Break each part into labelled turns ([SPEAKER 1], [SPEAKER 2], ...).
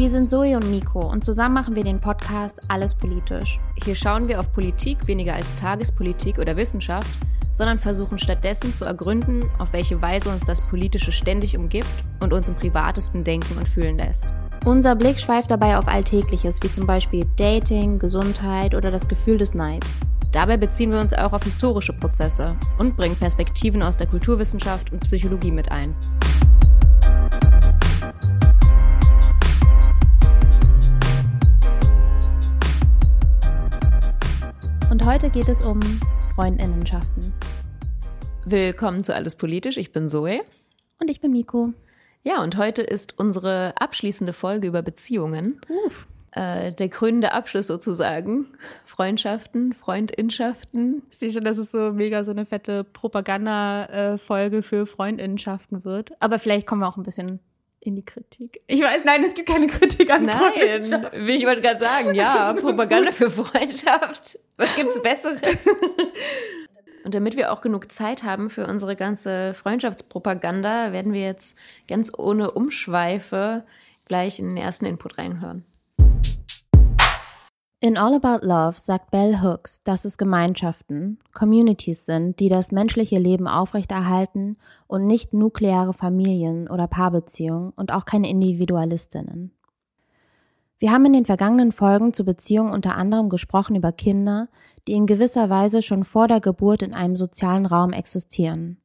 [SPEAKER 1] Wir sind Zoe und Nico und zusammen machen wir den Podcast Alles Politisch.
[SPEAKER 2] Hier schauen wir auf Politik weniger als Tagespolitik oder Wissenschaft, sondern versuchen stattdessen zu ergründen, auf welche Weise uns das Politische ständig umgibt und uns im privatesten denken und fühlen lässt.
[SPEAKER 1] Unser Blick schweift dabei auf Alltägliches, wie zum Beispiel Dating, Gesundheit oder das Gefühl des Neids.
[SPEAKER 2] Dabei beziehen wir uns auch auf historische Prozesse und bringen Perspektiven aus der Kulturwissenschaft und Psychologie mit ein.
[SPEAKER 1] Heute geht es um Freundinnenschaften.
[SPEAKER 2] Willkommen zu Alles Politisch. Ich bin Zoe.
[SPEAKER 1] Und ich bin Miko.
[SPEAKER 2] Ja, und heute ist unsere abschließende Folge über Beziehungen. Uff. Äh, der krönende Abschluss sozusagen. Freundschaften, Freundinschaften.
[SPEAKER 1] Ich sehe schon, dass es so mega so eine fette Propaganda-Folge für Freundinnenschaften wird. Aber vielleicht kommen wir auch ein bisschen in die Kritik. Ich weiß, nein, es gibt keine Kritik an
[SPEAKER 2] Nein, wie ich wollte gerade sagen, ja, Propaganda für Freundschaft. Was gibt's Besseres? Und damit wir auch genug Zeit haben für unsere ganze Freundschaftspropaganda, werden wir jetzt ganz ohne Umschweife gleich in den ersten Input reinhören.
[SPEAKER 1] In All About Love sagt Bell Hooks, dass es Gemeinschaften, Communities sind, die das menschliche Leben aufrechterhalten und nicht nukleare Familien oder Paarbeziehungen und auch keine Individualistinnen. Wir haben in den vergangenen Folgen zu Beziehungen unter anderem gesprochen über Kinder, die in gewisser Weise schon vor der Geburt in einem sozialen Raum existieren.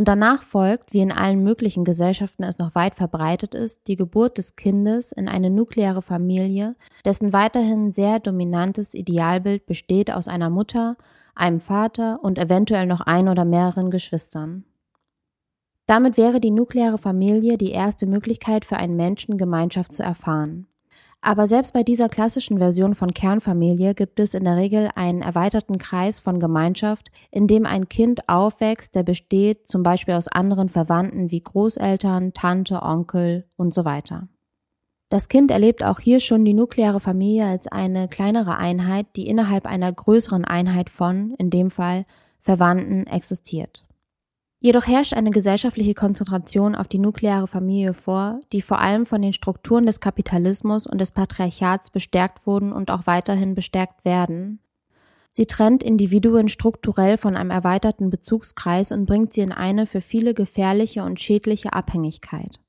[SPEAKER 1] Und danach folgt, wie in allen möglichen Gesellschaften es noch weit verbreitet ist, die Geburt des Kindes in eine nukleare Familie, dessen weiterhin sehr dominantes Idealbild besteht aus einer Mutter, einem Vater und eventuell noch ein oder mehreren Geschwistern. Damit wäre die nukleare Familie die erste Möglichkeit für einen Menschen Gemeinschaft zu erfahren. Aber selbst bei dieser klassischen Version von Kernfamilie gibt es in der Regel einen erweiterten Kreis von Gemeinschaft, in dem ein Kind aufwächst, der besteht zum Beispiel aus anderen Verwandten wie Großeltern, Tante, Onkel und so weiter. Das Kind erlebt auch hier schon die nukleare Familie als eine kleinere Einheit, die innerhalb einer größeren Einheit von, in dem Fall, Verwandten existiert. Jedoch herrscht eine gesellschaftliche Konzentration auf die nukleare Familie vor, die vor allem von den Strukturen des Kapitalismus und des Patriarchats bestärkt wurden und auch weiterhin bestärkt werden. Sie trennt Individuen strukturell von einem erweiterten Bezugskreis und bringt sie in eine für viele gefährliche und schädliche Abhängigkeit.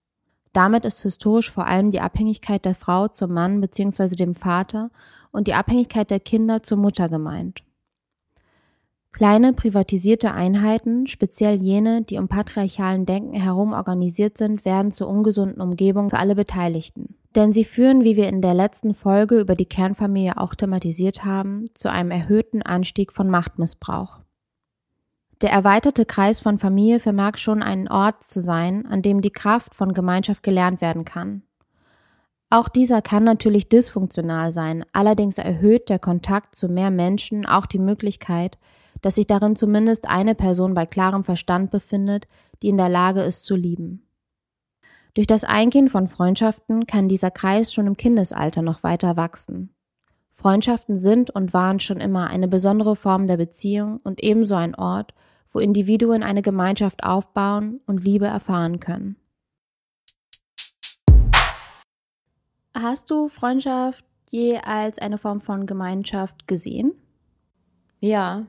[SPEAKER 1] Damit ist historisch vor allem die Abhängigkeit der Frau zum Mann bzw. dem Vater und die Abhängigkeit der Kinder zur Mutter gemeint. Kleine privatisierte Einheiten, speziell jene, die um patriarchalen Denken herum organisiert sind, werden zur ungesunden Umgebung für alle Beteiligten. Denn sie führen, wie wir in der letzten Folge über die Kernfamilie auch thematisiert haben, zu einem erhöhten Anstieg von Machtmissbrauch. Der erweiterte Kreis von Familie vermag schon ein Ort zu sein, an dem die Kraft von Gemeinschaft gelernt werden kann. Auch dieser kann natürlich dysfunktional sein, allerdings erhöht der Kontakt zu mehr Menschen auch die Möglichkeit, dass sich darin zumindest eine Person bei klarem Verstand befindet, die in der Lage ist zu lieben. Durch das Eingehen von Freundschaften kann dieser Kreis schon im Kindesalter noch weiter wachsen. Freundschaften sind und waren schon immer eine besondere Form der Beziehung und ebenso ein Ort, wo Individuen eine Gemeinschaft aufbauen und Liebe erfahren können. Hast du Freundschaft je als eine Form von Gemeinschaft gesehen?
[SPEAKER 2] Ja,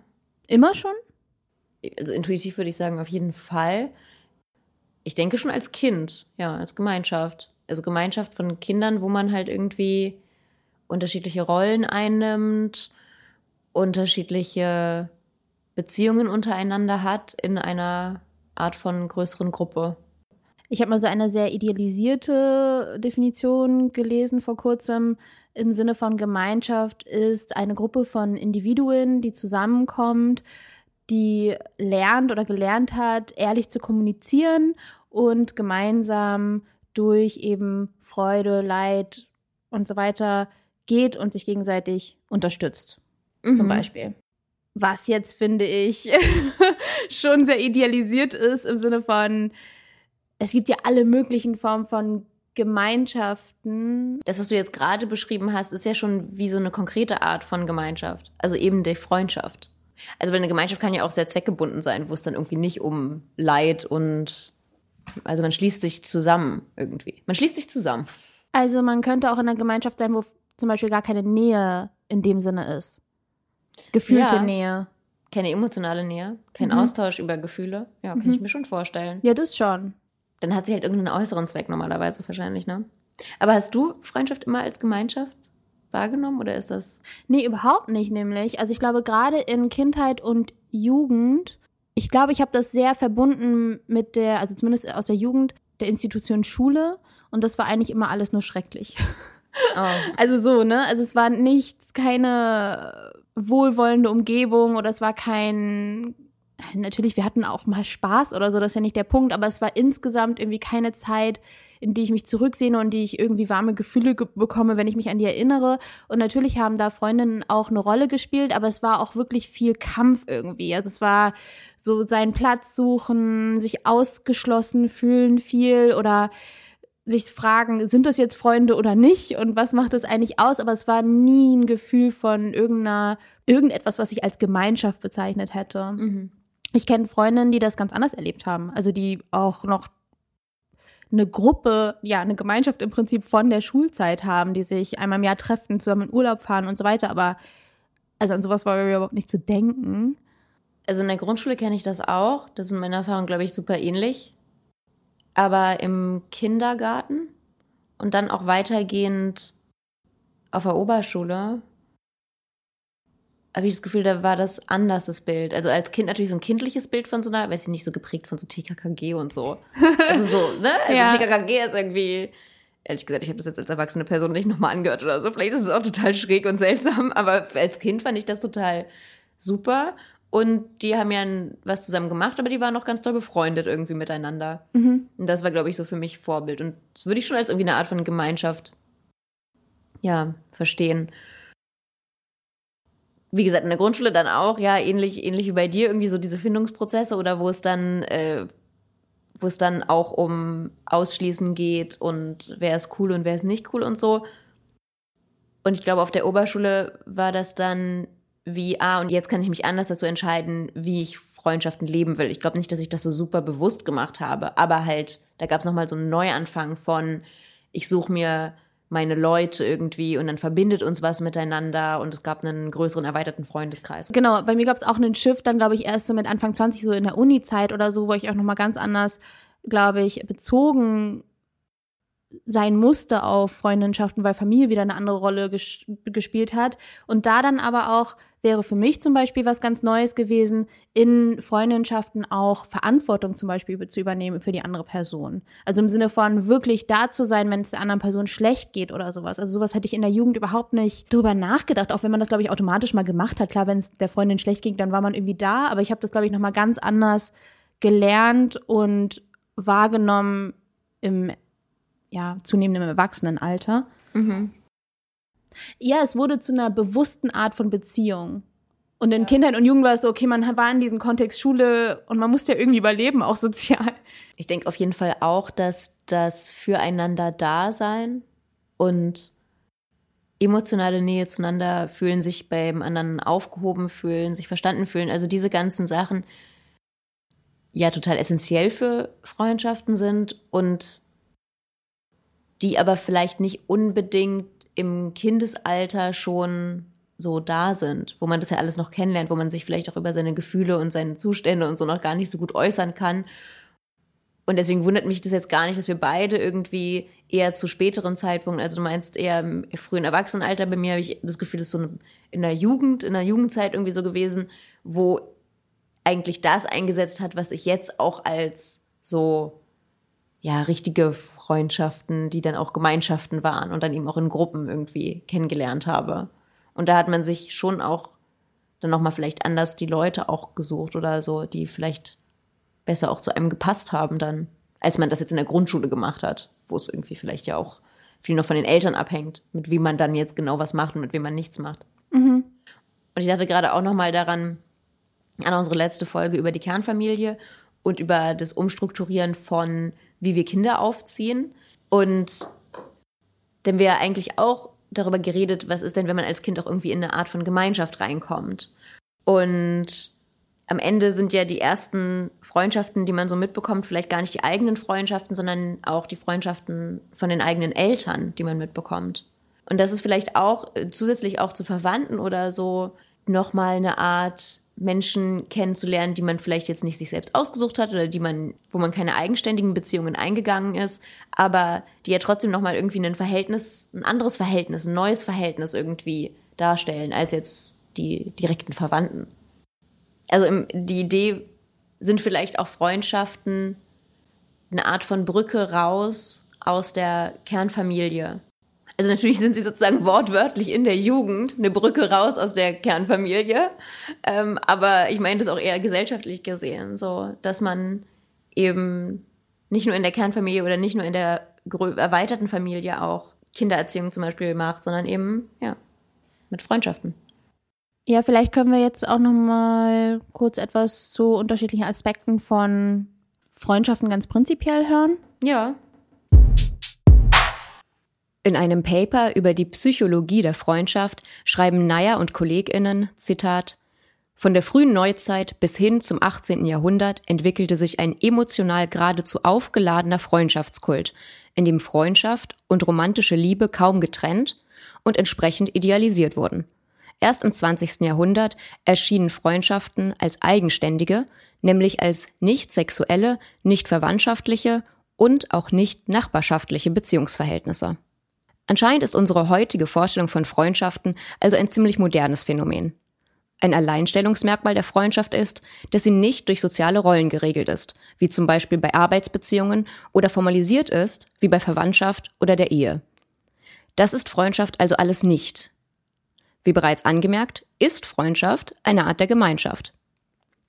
[SPEAKER 1] Immer schon?
[SPEAKER 2] Also intuitiv würde ich sagen, auf jeden Fall. Ich denke schon als Kind, ja, als Gemeinschaft. Also Gemeinschaft von Kindern, wo man halt irgendwie unterschiedliche Rollen einnimmt, unterschiedliche Beziehungen untereinander hat in einer Art von größeren Gruppe.
[SPEAKER 1] Ich habe mal so eine sehr idealisierte Definition gelesen vor kurzem im Sinne von Gemeinschaft ist eine Gruppe von Individuen, die zusammenkommt, die lernt oder gelernt hat, ehrlich zu kommunizieren und gemeinsam durch eben Freude, Leid und so weiter geht und sich gegenseitig unterstützt. Mhm. Zum Beispiel. Was jetzt, finde ich, schon sehr idealisiert ist im Sinne von, es gibt ja alle möglichen Formen von Gemeinschaften.
[SPEAKER 2] Das, was du jetzt gerade beschrieben hast, ist ja schon wie so eine konkrete Art von Gemeinschaft. Also eben die Freundschaft. Also eine Gemeinschaft kann ja auch sehr zweckgebunden sein, wo es dann irgendwie nicht um Leid und also man schließt sich zusammen irgendwie. Man schließt sich zusammen.
[SPEAKER 1] Also man könnte auch in einer Gemeinschaft sein, wo zum Beispiel gar keine Nähe in dem Sinne ist. Gefühlte
[SPEAKER 2] Ja.
[SPEAKER 1] Nähe.
[SPEAKER 2] Keine emotionale Nähe, kein
[SPEAKER 1] Mhm.
[SPEAKER 2] Austausch über Gefühle. Ja, kann
[SPEAKER 1] Mhm.
[SPEAKER 2] ich mir schon vorstellen.
[SPEAKER 1] Ja, das schon.
[SPEAKER 2] Dann hat sie halt irgendeinen äußeren Zweck normalerweise wahrscheinlich, ne? Aber hast du Freundschaft immer als Gemeinschaft wahrgenommen oder ist das?
[SPEAKER 1] Nee, überhaupt nicht nämlich. Also ich glaube, gerade in Kindheit und Jugend, ich glaube, ich habe das sehr verbunden mit der, also zumindest aus der Jugend, der Institution Schule. Und das war eigentlich immer alles nur schrecklich.
[SPEAKER 2] Oh.
[SPEAKER 1] Also so, ne? Also es war nichts, keine wohlwollende Umgebung oder es war kein. Natürlich, wir hatten auch mal Spaß oder so, das ist ja nicht der Punkt, aber es war insgesamt irgendwie keine Zeit, in die ich mich zurücksehne und die ich irgendwie warme Gefühle ge bekomme, wenn ich mich an die erinnere. Und natürlich haben da Freundinnen auch eine Rolle gespielt, aber es war auch wirklich viel Kampf irgendwie. Also es war so seinen Platz suchen, sich ausgeschlossen fühlen viel oder sich fragen, sind das jetzt Freunde oder nicht und was macht das eigentlich aus? Aber es war nie ein Gefühl von irgendeiner, irgendetwas, was ich als Gemeinschaft bezeichnet hätte.
[SPEAKER 2] Mhm.
[SPEAKER 1] Ich kenne Freundinnen, die das ganz anders erlebt haben. Also die auch noch eine Gruppe, ja, eine Gemeinschaft im Prinzip von der Schulzeit haben, die sich einmal im Jahr treffen, zusammen in Urlaub fahren und so weiter. Aber also an sowas war mir überhaupt nicht zu denken.
[SPEAKER 2] Also in der Grundschule kenne ich das auch. Das sind meine Erfahrungen, glaube ich, super ähnlich. Aber im Kindergarten und dann auch weitergehend auf der Oberschule habe ich das Gefühl, da war das anders, das Bild. Also als Kind natürlich so ein kindliches Bild von so einer, weiß ich nicht, so geprägt von so TKKG und so. Also so, ne? Also
[SPEAKER 1] Ja.
[SPEAKER 2] TKKG ist irgendwie, ehrlich gesagt, ich habe das jetzt als erwachsene Person nicht nochmal angehört oder so. Vielleicht ist es auch total schräg und seltsam, aber als Kind fand ich das total super. Und die haben ja was zusammen gemacht, aber die waren auch ganz doll befreundet irgendwie miteinander.
[SPEAKER 1] Mhm.
[SPEAKER 2] Und das war, glaube ich, so für mich Vorbild. Und das würde ich schon als irgendwie eine Art von Gemeinschaft, ja, verstehen. Wie gesagt, in der Grundschule dann auch, ja, ähnlich, ähnlich wie bei dir, irgendwie so diese Findungsprozesse oder wo es dann, äh, wo es dann auch um Ausschließen geht und wer ist cool und wer ist nicht cool und so. Und ich glaube, auf der Oberschule war das dann wie, ah, und jetzt kann ich mich anders dazu entscheiden, wie ich Freundschaften leben will. Ich glaube nicht, dass ich das so super bewusst gemacht habe, aber halt, da gab es nochmal so einen Neuanfang von, ich suche mir meine Leute irgendwie und dann verbindet uns was miteinander und es gab einen größeren erweiterten Freundeskreis.
[SPEAKER 1] Genau, bei mir gab es auch einen Shift, dann glaube ich erst so mit Anfang 20, so in der Uni-Zeit oder so, wo ich auch nochmal ganz anders, glaube ich, bezogen sein musste auf Freundschaften, weil Familie wieder eine andere Rolle ges gespielt hat. Und da dann aber auch wäre für mich zum Beispiel was ganz Neues gewesen, in Freundschaften auch Verantwortung zum Beispiel zu übernehmen für die andere Person. Also im Sinne von wirklich da zu sein, wenn es der anderen Person schlecht geht oder sowas. Also sowas hätte ich in der Jugend überhaupt nicht drüber nachgedacht, auch wenn man das, glaube ich, automatisch mal gemacht hat. Klar, wenn es der Freundin schlecht ging, dann war man irgendwie da, aber ich habe das, glaube ich, nochmal ganz anders gelernt und wahrgenommen im ja, zunehmendem Erwachsenenalter.
[SPEAKER 2] Mhm.
[SPEAKER 1] Ja, es wurde zu einer bewussten Art von Beziehung. Und in Kindheit und Jugend war es so, okay, man war in diesem Kontext Schule und man musste ja irgendwie überleben, auch sozial.
[SPEAKER 2] Ich denke auf jeden Fall auch, dass das füreinander Dasein und emotionale Nähe zueinander fühlen, sich beim anderen aufgehoben fühlen, sich verstanden fühlen, also diese ganzen Sachen ja total essentiell für Freundschaften sind und die aber vielleicht nicht unbedingt im Kindesalter schon so da sind, wo man das ja alles noch kennenlernt, wo man sich vielleicht auch über seine Gefühle und seine Zustände und so noch gar nicht so gut äußern kann. Und deswegen wundert mich das jetzt gar nicht, dass wir beide irgendwie eher zu späteren Zeitpunkten, also du meinst eher im frühen Erwachsenenalter, bei mir habe ich das Gefühl, das ist so in der Jugend, in der Jugendzeit irgendwie so gewesen, wo eigentlich das eingesetzt hat, was ich jetzt auch als so ja, richtige Freundschaften, die dann auch Gemeinschaften waren und dann eben auch in Gruppen irgendwie kennengelernt habe. Und da hat man sich schon auch dann nochmal vielleicht anders die Leute auch gesucht oder so, die vielleicht besser auch zu einem gepasst haben dann, als man das jetzt in der Grundschule gemacht hat, wo es irgendwie vielleicht ja auch viel noch von den Eltern abhängt, mit wem man dann jetzt genau was macht und mit wem man nichts macht.
[SPEAKER 1] Mhm.
[SPEAKER 2] Und ich dachte gerade auch nochmal daran, an unsere letzte Folge über die Kernfamilie und über das Umstrukturieren von, wie wir Kinder aufziehen. Und denn wir eigentlich auch darüber geredet, was ist denn, wenn man als Kind auch irgendwie in eine Art von Gemeinschaft reinkommt. Und am Ende sind ja die ersten Freundschaften, die man so mitbekommt, vielleicht gar nicht die eigenen Freundschaften, sondern auch die Freundschaften von den eigenen Eltern, die man mitbekommt. Und das ist vielleicht auch äh, zusätzlich auch zu Verwandten oder so nochmal eine Art Menschen kennenzulernen, die man vielleicht jetzt nicht sich selbst ausgesucht hat oder die man, wo man keine eigenständigen Beziehungen eingegangen ist, aber die ja trotzdem nochmal irgendwie ein Verhältnis, ein anderes Verhältnis, ein neues Verhältnis irgendwie darstellen als jetzt die direkten Verwandten also im, die Idee sind vielleicht auch Freundschaften eine Art von Brücke raus aus der Kernfamilie. Also natürlich sind sie sozusagen wortwörtlich in der Jugend eine Brücke raus aus der Kernfamilie, ähm, aber ich meine das auch eher gesellschaftlich gesehen, so dass man eben nicht nur in der Kernfamilie oder nicht nur in der erweiterten Familie auch Kindererziehung zum Beispiel macht, sondern eben ja mit Freundschaften.
[SPEAKER 1] Ja, vielleicht können wir jetzt auch noch mal kurz etwas zu unterschiedlichen Aspekten von Freundschaften ganz prinzipiell hören.
[SPEAKER 2] Ja. In einem Paper über die Psychologie der Freundschaft schreiben Neyer und KollegInnen, Zitat, von der frühen Neuzeit bis hin zum 18. Jahrhundert entwickelte sich ein emotional geradezu aufgeladener Freundschaftskult, in dem Freundschaft und romantische Liebe kaum getrennt und entsprechend idealisiert wurden. Erst im 20. Jahrhundert erschienen Freundschaften als eigenständige, nämlich als nicht sexuelle, nicht verwandtschaftliche und auch nicht nachbarschaftliche Beziehungsverhältnisse. Anscheinend ist unsere heutige Vorstellung von Freundschaften also ein ziemlich modernes Phänomen. Ein Alleinstellungsmerkmal der Freundschaft ist, dass sie nicht durch soziale Rollen geregelt ist, wie zum Beispiel bei Arbeitsbeziehungen, oder formalisiert ist, wie bei Verwandtschaft oder der Ehe. Das ist Freundschaft also alles nicht. Wie bereits angemerkt, ist Freundschaft eine Art der Gemeinschaft.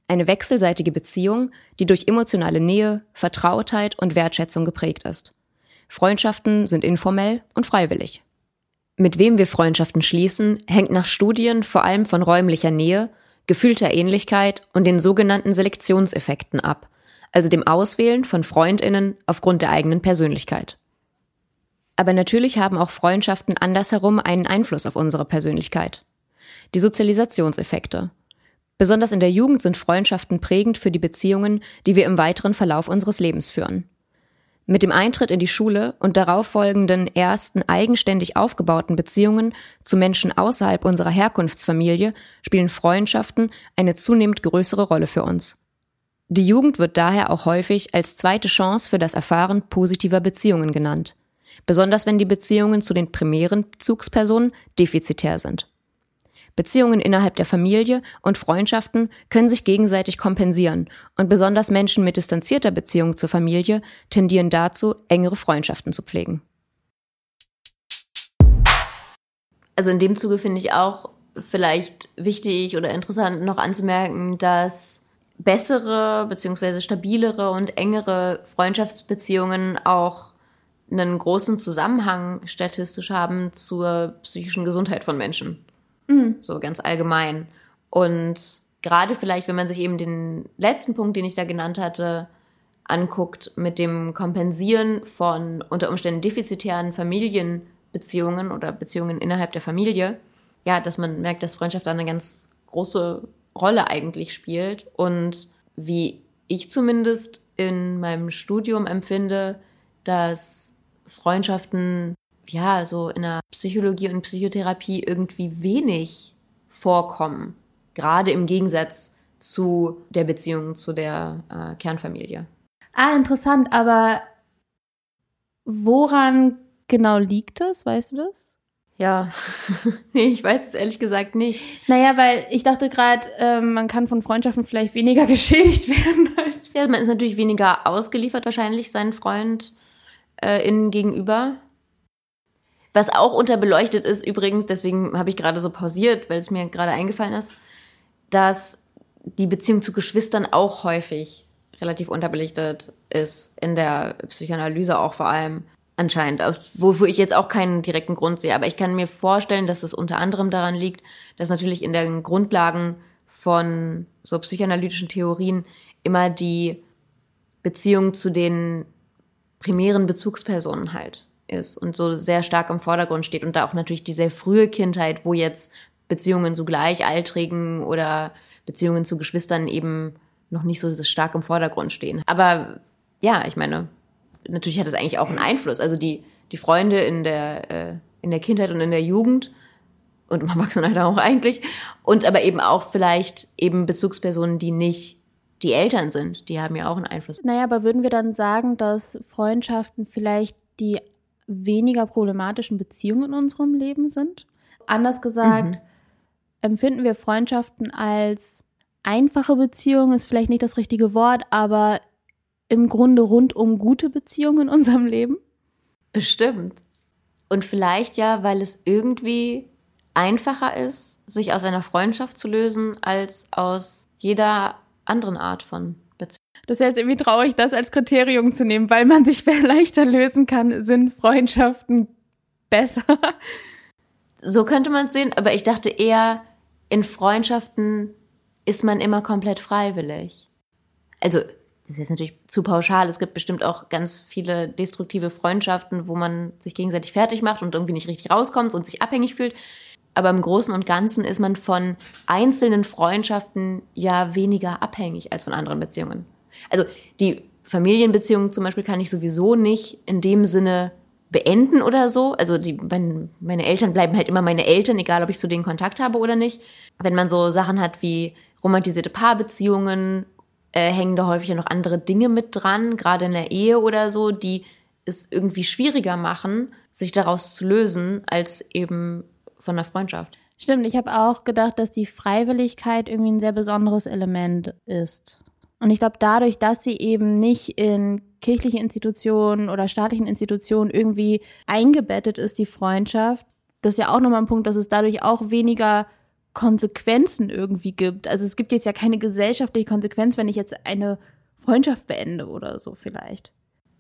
[SPEAKER 2] Eine wechselseitige Beziehung, die durch emotionale Nähe, Vertrautheit und Wertschätzung geprägt ist. Freundschaften sind informell und freiwillig. Mit wem wir Freundschaften schließen, hängt nach Studien vor allem von räumlicher Nähe, gefühlter Ähnlichkeit und den sogenannten Selektionseffekten ab, also dem Auswählen von Freundinnen aufgrund der eigenen Persönlichkeit. Aber natürlich haben auch Freundschaften andersherum einen Einfluss auf unsere Persönlichkeit. Die Sozialisationseffekte. Besonders in der Jugend sind Freundschaften prägend für die Beziehungen, die wir im weiteren Verlauf unseres Lebens führen. Mit dem Eintritt in die Schule und darauf folgenden ersten eigenständig aufgebauten Beziehungen zu Menschen außerhalb unserer Herkunftsfamilie spielen Freundschaften eine zunehmend größere Rolle für uns. Die Jugend wird daher auch häufig als zweite Chance für das Erfahren positiver Beziehungen genannt besonders wenn die Beziehungen zu den primären Bezugspersonen defizitär sind. Beziehungen innerhalb der Familie und Freundschaften können sich gegenseitig kompensieren und besonders Menschen mit distanzierter Beziehung zur Familie tendieren dazu, engere Freundschaften zu pflegen. Also in dem Zuge finde ich auch vielleicht wichtig oder interessant noch anzumerken, dass bessere bzw. stabilere und engere Freundschaftsbeziehungen auch einen großen Zusammenhang statistisch haben zur psychischen Gesundheit von Menschen. Mhm. So ganz allgemein. Und gerade vielleicht, wenn man sich eben den letzten Punkt, den ich da genannt hatte, anguckt mit dem Kompensieren von unter Umständen defizitären Familienbeziehungen oder Beziehungen innerhalb der Familie, ja, dass man merkt, dass Freundschaft da eine ganz große Rolle eigentlich spielt. Und wie ich zumindest in meinem Studium empfinde, dass Freundschaften, ja, so in der Psychologie und Psychotherapie irgendwie wenig vorkommen. Gerade im Gegensatz zu der Beziehung zu der äh, Kernfamilie.
[SPEAKER 1] Ah, interessant, aber woran genau liegt das? Weißt du das?
[SPEAKER 2] Ja, nee, ich weiß es ehrlich gesagt nicht.
[SPEAKER 1] Naja, weil ich dachte gerade, äh, man kann von Freundschaften vielleicht weniger geschädigt werden als.
[SPEAKER 2] Ja, man ist natürlich weniger ausgeliefert, wahrscheinlich seinen Freund äh, innen gegenüber. Was auch unterbeleuchtet ist übrigens, deswegen habe ich gerade so pausiert, weil es mir gerade eingefallen ist, dass die Beziehung zu Geschwistern auch häufig relativ unterbelichtet ist, in der Psychoanalyse auch vor allem anscheinend, wofür ich jetzt auch keinen direkten Grund sehe. Aber ich kann mir vorstellen, dass es unter anderem daran liegt, dass natürlich in den Grundlagen von so psychoanalytischen Theorien immer die Beziehung zu den primären Bezugspersonen halt ist und so sehr stark im Vordergrund steht und da auch natürlich die sehr frühe Kindheit, wo jetzt Beziehungen zu Gleichaltrigen oder Beziehungen zu Geschwistern eben noch nicht so stark im Vordergrund stehen. Aber ja, ich meine, natürlich hat das eigentlich auch einen Einfluss. Also die, die Freunde in der, äh, in der Kindheit und in der Jugend und im Erwachsenenalter auch eigentlich. Und aber eben auch vielleicht eben Bezugspersonen, die nicht die Eltern sind, die haben ja auch einen Einfluss.
[SPEAKER 1] Naja, aber würden wir dann sagen, dass Freundschaften vielleicht die weniger problematischen Beziehungen in unserem Leben sind? Anders gesagt, mhm. empfinden wir Freundschaften als einfache Beziehungen, ist vielleicht nicht das richtige Wort, aber im Grunde rundum gute Beziehungen in unserem Leben?
[SPEAKER 2] Bestimmt. Und vielleicht ja, weil es irgendwie einfacher ist, sich aus einer Freundschaft zu lösen, als aus jeder anderen Art von.
[SPEAKER 1] Das ist jetzt irgendwie traurig, das als Kriterium zu nehmen, weil man sich leichter lösen kann, sind Freundschaften besser.
[SPEAKER 2] So könnte man es sehen, aber ich dachte eher, in Freundschaften ist man immer komplett freiwillig. Also, das ist jetzt natürlich zu pauschal. Es gibt bestimmt auch ganz viele destruktive Freundschaften, wo man sich gegenseitig fertig macht und irgendwie nicht richtig rauskommt und sich abhängig fühlt. Aber im Großen und Ganzen ist man von einzelnen Freundschaften ja weniger abhängig als von anderen Beziehungen. Also die Familienbeziehung zum Beispiel kann ich sowieso nicht in dem Sinne beenden oder so. Also die, mein, meine Eltern bleiben halt immer meine Eltern, egal ob ich zu denen Kontakt habe oder nicht. Wenn man so Sachen hat wie romantisierte Paarbeziehungen, äh, hängen da häufig ja noch andere Dinge mit dran, gerade in der Ehe oder so, die es irgendwie schwieriger machen, sich daraus zu lösen, als eben von der Freundschaft.
[SPEAKER 1] Stimmt, ich habe auch gedacht, dass die Freiwilligkeit irgendwie ein sehr besonderes Element ist. Und ich glaube, dadurch, dass sie eben nicht in kirchlichen Institutionen oder staatlichen Institutionen irgendwie eingebettet ist, die Freundschaft, das ist ja auch nochmal ein Punkt, dass es dadurch auch weniger Konsequenzen irgendwie gibt. Also es gibt jetzt ja keine gesellschaftliche Konsequenz, wenn ich jetzt eine Freundschaft beende oder so vielleicht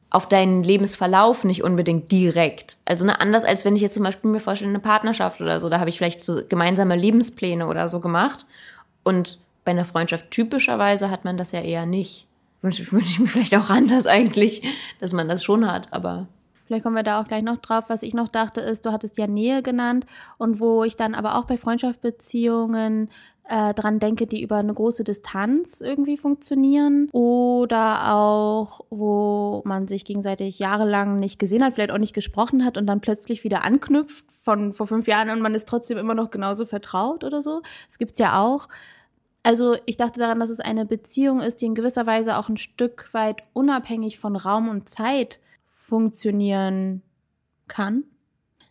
[SPEAKER 2] auf deinen Lebensverlauf nicht unbedingt direkt. Also ne, anders als wenn ich jetzt zum Beispiel mir vorstelle, eine Partnerschaft oder so, da habe ich vielleicht so gemeinsame Lebenspläne oder so gemacht. Und bei einer Freundschaft typischerweise hat man das ja eher nicht. Wünsche wünsch ich mir vielleicht auch anders eigentlich, dass man das schon hat, aber.
[SPEAKER 1] Vielleicht kommen wir da auch gleich noch drauf. Was ich noch dachte, ist, du hattest ja Nähe genannt und wo ich dann aber auch bei Freundschaftsbeziehungen äh, dran denke, die über eine große Distanz irgendwie funktionieren oder auch, wo man sich gegenseitig jahrelang nicht gesehen hat, vielleicht auch nicht gesprochen hat und dann plötzlich wieder anknüpft von vor fünf Jahren und man ist trotzdem immer noch genauso vertraut oder so. Das gibt's ja auch. Also ich dachte daran, dass es eine Beziehung ist, die in gewisser Weise auch ein Stück weit unabhängig von Raum und Zeit funktionieren kann.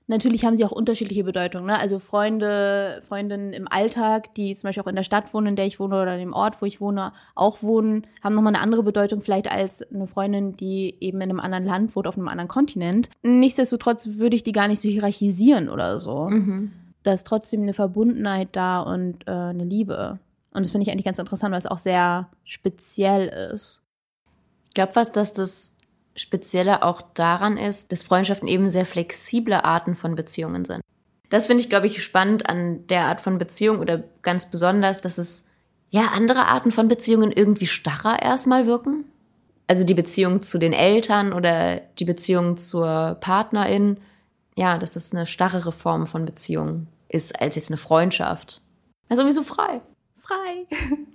[SPEAKER 1] Natürlich haben sie auch unterschiedliche Bedeutungen. Ne? Also Freunde, Freundinnen im Alltag, die zum Beispiel auch in der Stadt wohnen, in der ich wohne oder in dem Ort, wo ich wohne, auch wohnen, haben nochmal eine andere Bedeutung vielleicht als eine Freundin, die eben in einem anderen Land wohnt, auf einem anderen Kontinent. Nichtsdestotrotz würde ich die gar nicht so hierarchisieren oder so. Mhm. Da ist trotzdem eine Verbundenheit da und äh, eine Liebe. Und das finde ich eigentlich ganz interessant, weil es auch sehr speziell ist.
[SPEAKER 2] Ich glaube was, dass das Spezielle auch daran ist, dass Freundschaften eben sehr flexible Arten von Beziehungen sind. Das finde ich, glaube ich, spannend an der Art von Beziehung oder ganz besonders, dass es ja andere Arten von Beziehungen irgendwie starrer erstmal wirken. Also die Beziehung zu den Eltern oder die Beziehung zur Partnerin, ja, dass es eine starrere Form von Beziehung ist als jetzt eine Freundschaft. Also sowieso frei.
[SPEAKER 1] Frei.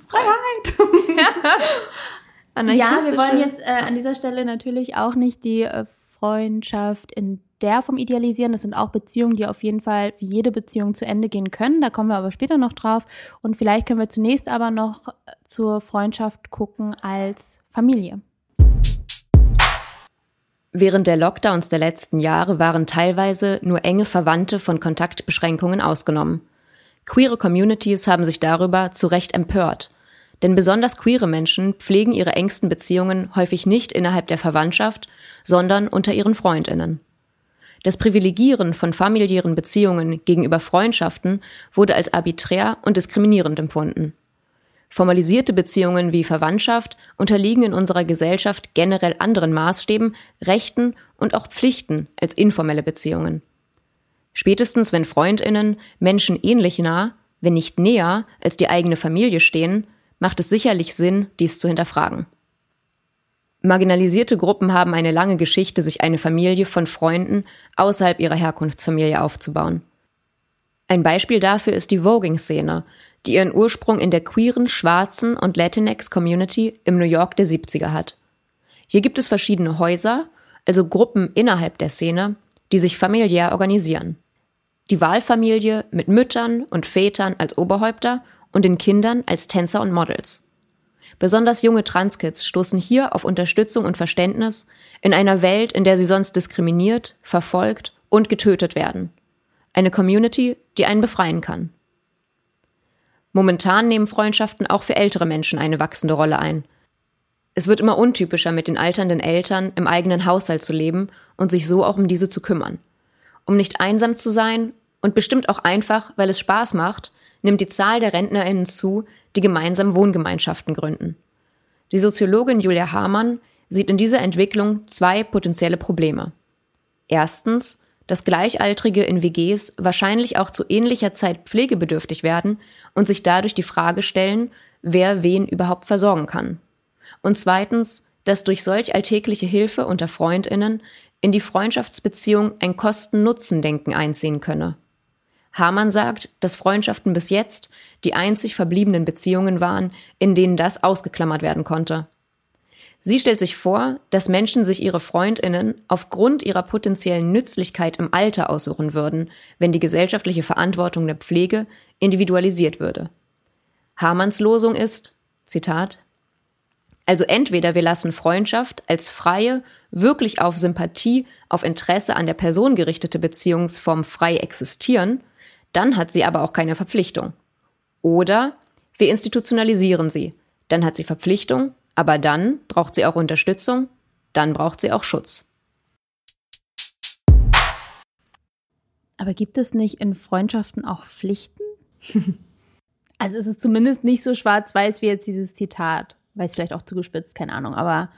[SPEAKER 1] Freiheit. ja. Ja, wir wollen jetzt äh, an dieser Stelle natürlich auch nicht die äh, Freundschaft in der Form idealisieren. Das sind auch Beziehungen, die auf jeden Fall wie jede Beziehung zu Ende gehen können. Da kommen wir aber später noch drauf. Und vielleicht können wir zunächst aber noch äh, zur Freundschaft gucken als Familie.
[SPEAKER 2] Während der Lockdowns der letzten Jahre waren teilweise nur enge Verwandte von Kontaktbeschränkungen ausgenommen. Queere Communities haben sich darüber zu Recht empört denn besonders queere Menschen pflegen ihre engsten Beziehungen häufig nicht innerhalb der Verwandtschaft, sondern unter ihren Freundinnen. Das Privilegieren von familiären Beziehungen gegenüber Freundschaften wurde als arbiträr und diskriminierend empfunden. Formalisierte Beziehungen wie Verwandtschaft unterliegen in unserer Gesellschaft generell anderen Maßstäben, Rechten und auch Pflichten als informelle Beziehungen. Spätestens wenn Freundinnen Menschen ähnlich nah, wenn nicht näher als die eigene Familie stehen, macht es sicherlich Sinn, dies zu hinterfragen. Marginalisierte Gruppen haben eine lange Geschichte, sich eine Familie von Freunden außerhalb ihrer Herkunftsfamilie aufzubauen. Ein Beispiel dafür ist die Voging-Szene, die ihren Ursprung in der queeren, schwarzen und Latinx-Community im New York der 70er hat. Hier gibt es verschiedene Häuser, also Gruppen innerhalb der Szene, die sich familiär organisieren. Die Wahlfamilie mit Müttern und Vätern als Oberhäupter und den Kindern als Tänzer und Models. Besonders junge Transkids stoßen hier auf Unterstützung und Verständnis in einer Welt, in der sie sonst diskriminiert, verfolgt und getötet werden. Eine Community, die einen befreien kann. Momentan nehmen Freundschaften auch für ältere Menschen eine wachsende Rolle ein. Es wird immer untypischer, mit den alternden Eltern im eigenen Haushalt zu leben und sich so auch um diese zu kümmern. Um nicht einsam zu sein und bestimmt auch einfach, weil es Spaß macht, nimmt die Zahl der RentnerInnen zu, die gemeinsam Wohngemeinschaften gründen. Die Soziologin Julia Hamann sieht in dieser Entwicklung zwei potenzielle Probleme. Erstens, dass Gleichaltrige in WGs wahrscheinlich auch zu ähnlicher Zeit pflegebedürftig werden und sich dadurch die Frage stellen, wer wen überhaupt versorgen kann. Und zweitens, dass durch solch alltägliche Hilfe unter Freundinnen in die Freundschaftsbeziehung ein Kosten-Nutzen-Denken einziehen könne. Hamann sagt, dass Freundschaften bis jetzt die einzig verbliebenen Beziehungen waren, in denen das ausgeklammert werden konnte. Sie stellt sich vor, dass Menschen sich ihre Freundinnen aufgrund ihrer potenziellen Nützlichkeit im Alter aussuchen würden, wenn die gesellschaftliche Verantwortung der Pflege individualisiert würde. Hamanns Losung ist, Zitat, also entweder wir lassen Freundschaft als freie, wirklich auf Sympathie, auf Interesse an der Person gerichtete Beziehungsform frei existieren, dann hat sie aber auch keine Verpflichtung. Oder wir institutionalisieren sie, dann hat sie Verpflichtung, aber dann braucht sie auch Unterstützung, dann braucht sie auch Schutz.
[SPEAKER 1] Aber gibt es nicht in Freundschaften auch Pflichten? also es ist zumindest nicht so schwarz-weiß wie jetzt dieses Zitat. Weiß vielleicht auch zugespitzt, keine Ahnung, aber.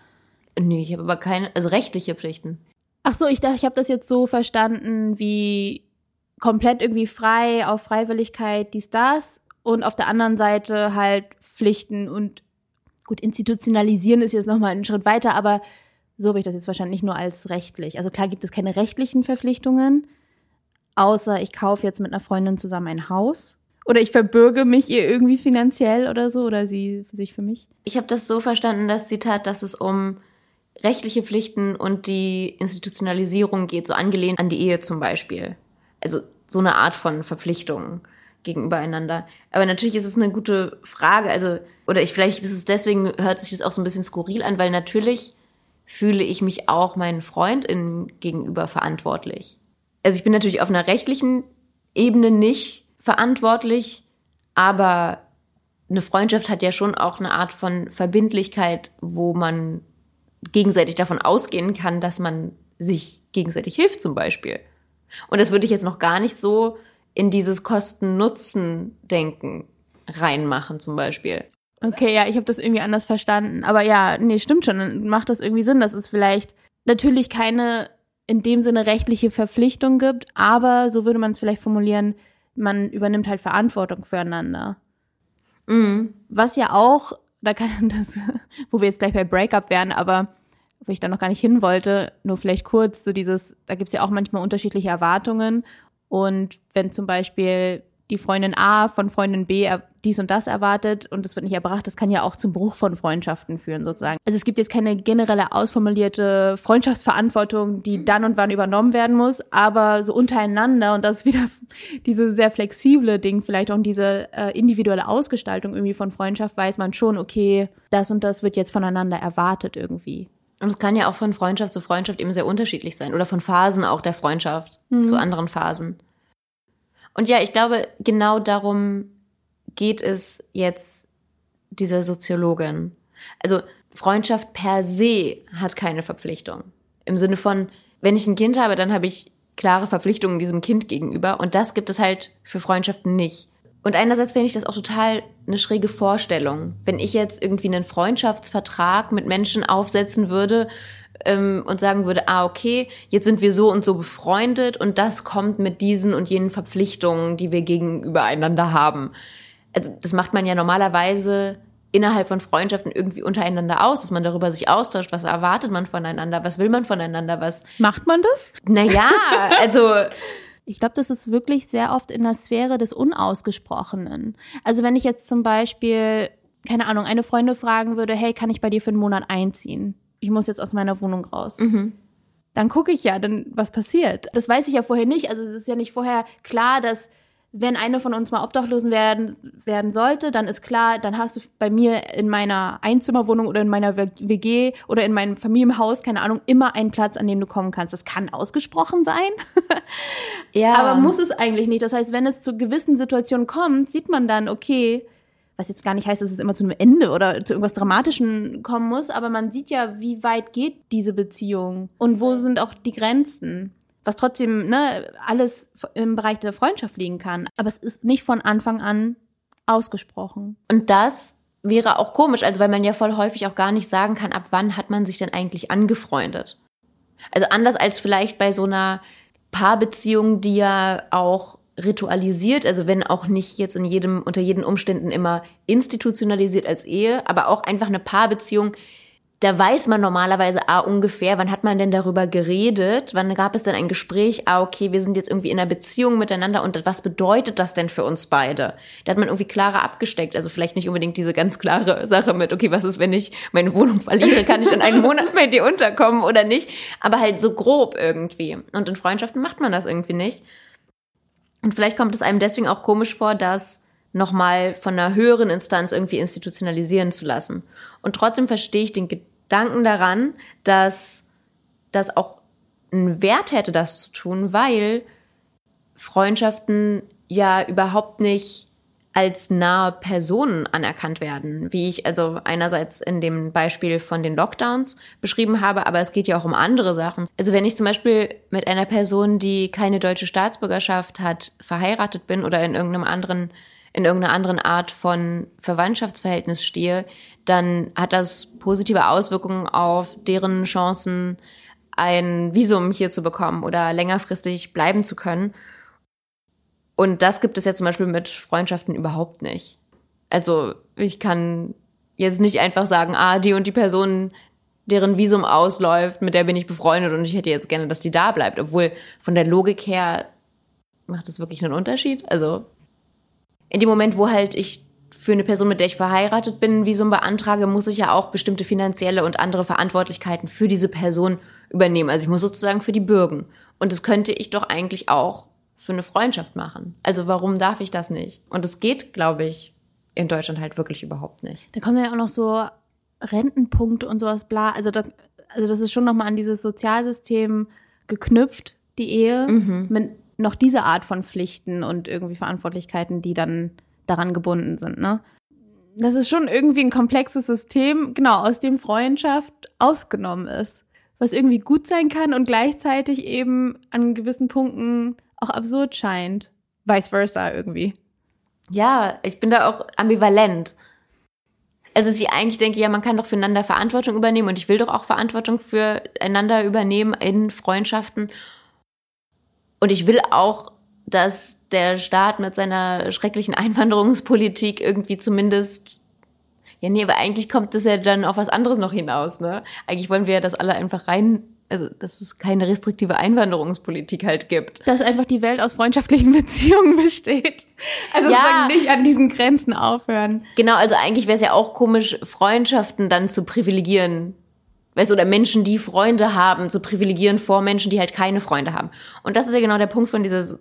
[SPEAKER 2] Nee, ich habe aber keine, also rechtliche Pflichten.
[SPEAKER 1] Ach so, ich dachte, ich habe das jetzt so verstanden, wie komplett irgendwie frei auf Freiwilligkeit, dies, das. Und auf der anderen Seite halt Pflichten und gut, institutionalisieren ist jetzt nochmal einen Schritt weiter, aber so habe ich das jetzt wahrscheinlich nur als rechtlich. Also klar gibt es keine rechtlichen Verpflichtungen, außer ich kaufe jetzt mit einer Freundin zusammen ein Haus. Oder ich verbürge mich ihr irgendwie finanziell oder so, oder sie sich für mich.
[SPEAKER 2] Ich habe das so verstanden, das Zitat, dass es um rechtliche Pflichten und die Institutionalisierung geht, so angelehnt an die Ehe zum Beispiel. Also so eine Art von Verpflichtung gegenüber einander. Aber natürlich ist es eine gute Frage. Also, oder ich vielleicht ist es deswegen, hört sich das auch so ein bisschen skurril an, weil natürlich fühle ich mich auch meinen FreundInnen gegenüber verantwortlich. Also ich bin natürlich auf einer rechtlichen Ebene nicht verantwortlich, aber eine Freundschaft hat ja schon auch eine Art von Verbindlichkeit, wo man gegenseitig davon ausgehen kann, dass man sich gegenseitig hilft zum Beispiel. Und das würde ich jetzt noch gar nicht so in dieses Kosten-Nutzen-Denken reinmachen, zum Beispiel.
[SPEAKER 1] Okay, ja, ich habe das irgendwie anders verstanden. Aber ja, nee, stimmt schon. Dann macht das irgendwie Sinn, dass es vielleicht natürlich keine in dem Sinne rechtliche Verpflichtung gibt, aber so würde man es vielleicht formulieren, man übernimmt halt Verantwortung füreinander. Mhm. Was ja auch, da kann das, wo wir jetzt gleich bei Breakup wären, aber wo ich da noch gar nicht hin wollte, nur vielleicht kurz, so dieses, da gibt's ja auch manchmal unterschiedliche Erwartungen. Und wenn zum Beispiel die Freundin A von Freundin B dies und das erwartet und es wird nicht erbracht, das kann ja auch zum Bruch von Freundschaften führen, sozusagen. Also es gibt jetzt keine generelle ausformulierte Freundschaftsverantwortung, die dann und wann übernommen werden muss, aber so untereinander und das ist wieder diese sehr flexible Ding, vielleicht auch diese äh, individuelle Ausgestaltung irgendwie von Freundschaft, weiß man schon, okay, das und das wird jetzt voneinander erwartet irgendwie.
[SPEAKER 2] Und es kann ja auch von Freundschaft zu Freundschaft eben sehr unterschiedlich sein oder von Phasen auch der Freundschaft mhm. zu anderen Phasen. Und ja, ich glaube, genau darum geht es jetzt dieser Soziologin. Also Freundschaft per se hat keine Verpflichtung. Im Sinne von, wenn ich ein Kind habe, dann habe ich klare Verpflichtungen diesem Kind gegenüber. Und das gibt es halt für Freundschaften nicht. Und einerseits finde ich das auch total eine schräge Vorstellung. Wenn ich jetzt irgendwie einen Freundschaftsvertrag mit Menschen aufsetzen würde ähm, und sagen würde, ah, okay, jetzt sind wir so und so befreundet und das kommt mit diesen und jenen Verpflichtungen, die wir gegenüber einander haben. Also das macht man ja normalerweise innerhalb von Freundschaften irgendwie untereinander aus, dass man darüber sich austauscht, was erwartet man voneinander, was will man voneinander, was.
[SPEAKER 1] Macht man das?
[SPEAKER 2] Naja, also
[SPEAKER 1] Ich glaube, das ist wirklich sehr oft in der Sphäre des Unausgesprochenen. Also wenn ich jetzt zum Beispiel, keine Ahnung, eine Freundin fragen würde, hey, kann ich bei dir für einen Monat einziehen? Ich muss jetzt aus meiner Wohnung raus.
[SPEAKER 2] Mhm.
[SPEAKER 1] Dann gucke ich ja, dann was passiert. Das weiß ich ja vorher nicht. Also es ist ja nicht vorher klar, dass wenn eine von uns mal obdachlosen werden, werden sollte, dann ist klar, dann hast du bei mir in meiner Einzimmerwohnung oder in meiner WG oder in meinem Familienhaus, keine Ahnung, immer einen Platz, an dem du kommen kannst. Das kann ausgesprochen sein.
[SPEAKER 2] Ja.
[SPEAKER 1] Aber muss es eigentlich nicht. Das heißt, wenn es zu gewissen Situationen kommt, sieht man dann, okay, was jetzt gar nicht heißt, dass es immer zu einem Ende oder zu irgendwas Dramatischem kommen muss, aber man sieht ja, wie weit geht diese Beziehung und wo sind auch die Grenzen was trotzdem ne, alles im Bereich der Freundschaft liegen kann. Aber es ist nicht von Anfang an ausgesprochen.
[SPEAKER 2] Und das wäre auch komisch, also weil man ja voll häufig auch gar nicht sagen kann, ab wann hat man sich denn eigentlich angefreundet. Also anders als vielleicht bei so einer Paarbeziehung, die ja auch ritualisiert, also wenn auch nicht jetzt in jedem, unter jeden Umständen immer institutionalisiert als Ehe, aber auch einfach eine Paarbeziehung, da weiß man normalerweise ah, ungefähr, wann hat man denn darüber geredet, wann gab es denn ein Gespräch, ah, okay, wir sind jetzt irgendwie in einer Beziehung miteinander und was bedeutet das denn für uns beide? Da hat man irgendwie klarer abgesteckt, also vielleicht nicht unbedingt diese ganz klare Sache mit, okay, was ist, wenn ich meine Wohnung verliere, kann ich in einem Monat bei dir unterkommen oder nicht, aber halt so grob irgendwie. Und in Freundschaften macht man das irgendwie nicht. Und vielleicht kommt es einem deswegen auch komisch vor, dass nochmal von einer höheren Instanz irgendwie institutionalisieren zu lassen. Und trotzdem verstehe ich den Gedanken daran, dass das auch einen Wert hätte, das zu tun, weil Freundschaften ja überhaupt nicht als nahe Personen anerkannt werden, wie ich also einerseits in dem Beispiel von den Lockdowns beschrieben habe, aber es geht ja auch um andere Sachen. Also wenn ich zum Beispiel mit einer Person, die keine deutsche Staatsbürgerschaft hat, verheiratet bin oder in irgendeinem anderen in irgendeiner anderen Art von Verwandtschaftsverhältnis stehe, dann hat das positive Auswirkungen auf deren Chancen, ein Visum hier zu bekommen oder längerfristig bleiben zu können. Und das gibt es ja zum Beispiel mit Freundschaften überhaupt nicht. Also ich kann jetzt nicht einfach sagen, ah, die und die Person, deren Visum ausläuft, mit der bin ich befreundet und ich hätte jetzt gerne, dass die da bleibt. Obwohl von der Logik her macht das wirklich einen Unterschied. Also in dem Moment, wo halt ich für eine Person, mit der ich verheiratet bin, Visum beantrage, muss ich ja auch bestimmte finanzielle und andere Verantwortlichkeiten für diese Person übernehmen. Also ich muss sozusagen für die bürgen. Und das könnte ich doch eigentlich auch für eine Freundschaft machen. Also warum darf ich das nicht? Und es geht, glaube ich, in Deutschland halt wirklich überhaupt nicht.
[SPEAKER 1] Da kommen ja auch noch so Rentenpunkte und sowas bla. Also, da, also das ist schon nochmal an dieses Sozialsystem geknüpft, die Ehe. Mhm. Mit noch diese Art von Pflichten und irgendwie Verantwortlichkeiten, die dann daran gebunden sind, ne? Das ist schon irgendwie ein komplexes System, genau, aus dem Freundschaft ausgenommen ist. Was irgendwie gut sein kann und gleichzeitig eben an gewissen Punkten auch absurd scheint. Vice versa irgendwie.
[SPEAKER 2] Ja, ich bin da auch ambivalent. Also, dass ich eigentlich denke, ja, man kann doch füreinander Verantwortung übernehmen und ich will doch auch Verantwortung füreinander übernehmen in Freundschaften. Und ich will auch, dass der Staat mit seiner schrecklichen Einwanderungspolitik irgendwie zumindest ja, nee, aber eigentlich kommt das ja dann auf was anderes noch hinaus, ne? Eigentlich wollen wir ja, dass alle einfach rein, also, dass es keine restriktive Einwanderungspolitik halt gibt.
[SPEAKER 1] Dass einfach die Welt aus freundschaftlichen Beziehungen besteht. Also ja. nicht an diesen Grenzen aufhören.
[SPEAKER 2] Genau, also eigentlich wäre es ja auch komisch, Freundschaften dann zu privilegieren weißt du, oder Menschen, die Freunde haben, zu privilegieren vor Menschen, die halt keine Freunde haben. Und das ist ja genau der Punkt von dieser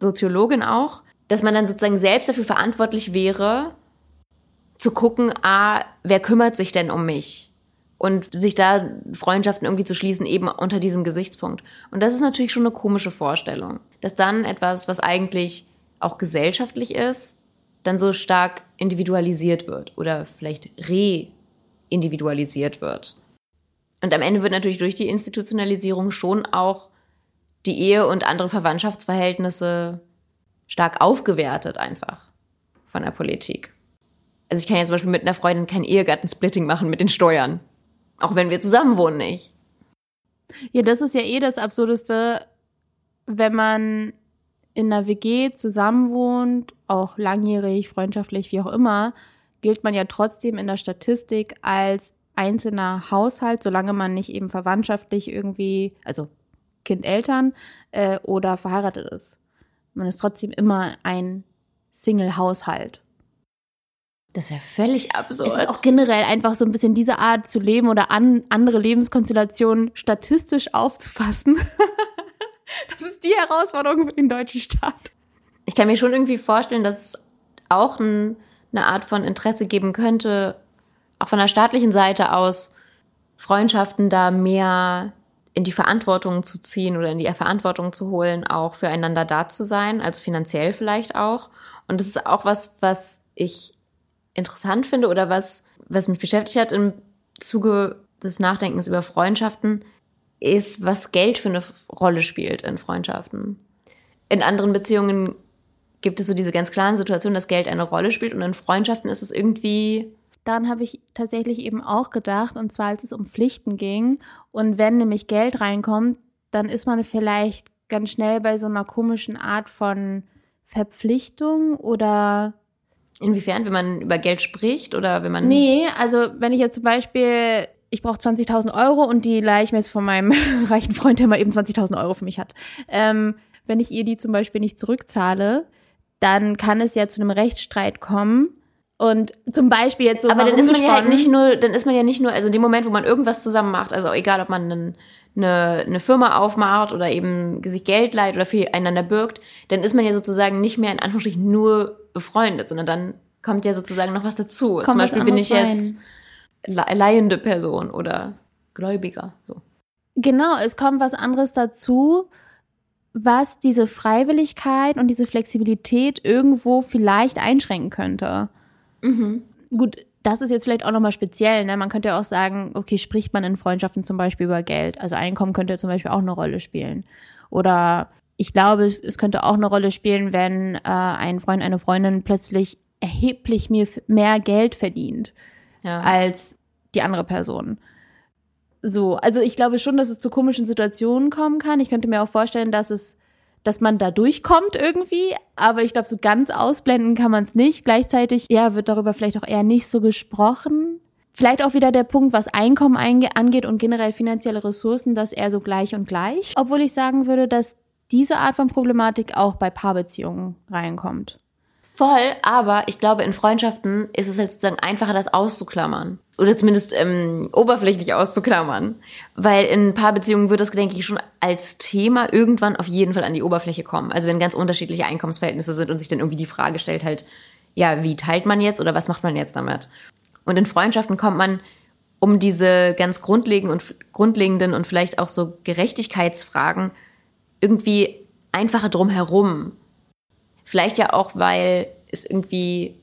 [SPEAKER 2] Soziologin auch, dass man dann sozusagen selbst dafür verantwortlich wäre, zu gucken, ah, wer kümmert sich denn um mich? Und sich da Freundschaften irgendwie zu schließen, eben unter diesem Gesichtspunkt. Und das ist natürlich schon eine komische Vorstellung, dass dann etwas, was eigentlich auch gesellschaftlich ist, dann so stark individualisiert wird oder vielleicht re-individualisiert wird. Und am Ende wird natürlich durch die Institutionalisierung schon auch die Ehe und andere Verwandtschaftsverhältnisse stark aufgewertet einfach von der Politik. Also ich kann ja zum Beispiel mit einer Freundin kein Ehegattensplitting machen mit den Steuern. Auch wenn wir zusammen wohnen nicht.
[SPEAKER 1] Ja, das ist ja eh das Absurdeste, wenn man in einer WG zusammenwohnt, auch langjährig, freundschaftlich, wie auch immer, gilt man ja trotzdem in der Statistik als einzelner Haushalt, solange man nicht eben verwandtschaftlich irgendwie, also Kind Eltern äh, oder verheiratet ist. Man ist trotzdem immer ein Single-Haushalt.
[SPEAKER 2] Das ist ja völlig absurd.
[SPEAKER 1] Es ist auch generell einfach so ein bisschen diese Art zu leben oder an andere Lebenskonstellationen statistisch aufzufassen. das ist die Herausforderung für den deutschen Staat.
[SPEAKER 2] Ich kann mir schon irgendwie vorstellen, dass es auch ein, eine Art von Interesse geben könnte, auch von der staatlichen Seite aus, Freundschaften da mehr in die Verantwortung zu ziehen oder in die Verantwortung zu holen, auch füreinander da zu sein, also finanziell vielleicht auch. Und das ist auch was, was ich interessant finde oder was, was mich beschäftigt hat im Zuge des Nachdenkens über Freundschaften, ist, was Geld für eine Rolle spielt in Freundschaften. In anderen Beziehungen gibt es so diese ganz klaren Situationen, dass Geld eine Rolle spielt und in Freundschaften ist es irgendwie.
[SPEAKER 1] Dann habe ich tatsächlich eben auch gedacht, und zwar als es um Pflichten ging und wenn nämlich Geld reinkommt, dann ist man vielleicht ganz schnell bei so einer komischen Art von Verpflichtung oder
[SPEAKER 2] Inwiefern, wenn man über Geld spricht oder wenn man.
[SPEAKER 1] Nee, also wenn ich jetzt zum Beispiel, ich brauche 20.000 Euro und die leihe ich mir jetzt von meinem reichen Freund, der mal eben 20.000 Euro für mich hat. Ähm, wenn ich ihr die zum Beispiel nicht zurückzahle, dann kann es ja zu einem Rechtsstreit kommen. Und zum Beispiel jetzt so.
[SPEAKER 2] Aber dann ist man ja halt nicht nur, dann ist man ja nicht nur, also in dem Moment, wo man irgendwas zusammen macht, also egal ob man einen eine, eine Firma aufmacht oder eben sich Geld leiht oder füreinander birgt, dann ist man ja sozusagen nicht mehr in Anführungsstrichen nur befreundet, sondern dann kommt ja sozusagen noch was dazu.
[SPEAKER 1] Kommt
[SPEAKER 2] Zum Beispiel bin ich
[SPEAKER 1] rein.
[SPEAKER 2] jetzt leihende Person oder Gläubiger. So.
[SPEAKER 1] Genau, es kommt was anderes dazu, was diese Freiwilligkeit und diese Flexibilität irgendwo vielleicht einschränken könnte.
[SPEAKER 2] Mhm.
[SPEAKER 1] Gut, das ist jetzt vielleicht auch nochmal speziell. Ne? Man könnte ja auch sagen, okay, spricht man in Freundschaften zum Beispiel über Geld? Also Einkommen könnte zum Beispiel auch eine Rolle spielen. Oder ich glaube, es könnte auch eine Rolle spielen, wenn äh, ein Freund, eine Freundin plötzlich erheblich mehr, mehr Geld verdient
[SPEAKER 2] Ja.
[SPEAKER 1] als die andere Person. So, also ich glaube schon, dass es zu komischen Situationen kommen kann. Ich könnte mir auch vorstellen, dass es, dass man da durchkommt irgendwie, aber ich glaube, so ganz ausblenden kann man es nicht. Gleichzeitig, ja, wird darüber vielleicht auch eher nicht so gesprochen. Vielleicht auch wieder der Punkt, was Einkommen angeht und generell finanzielle Ressourcen, dass eher so gleich und gleich. Obwohl ich sagen würde, dass diese Art von Problematik auch bei Paarbeziehungen reinkommt.
[SPEAKER 2] Voll, aber ich glaube, in Freundschaften ist es halt sozusagen einfacher, das auszuklammern. Oder zumindest ähm, oberflächlich auszuklammern. Weil in Paarbeziehungen wird das, denke ich, schon als Thema irgendwann auf jeden Fall an die Oberfläche kommen. Also wenn ganz unterschiedliche Einkommensverhältnisse sind und sich dann irgendwie die Frage stellt halt, ja, wie teilt man jetzt oder was macht man jetzt damit? Und in Freundschaften kommt man um diese ganz grundlegenden und, grundlegenden und vielleicht auch so Gerechtigkeitsfragen irgendwie einfacher drum herum. Vielleicht ja auch, weil es irgendwie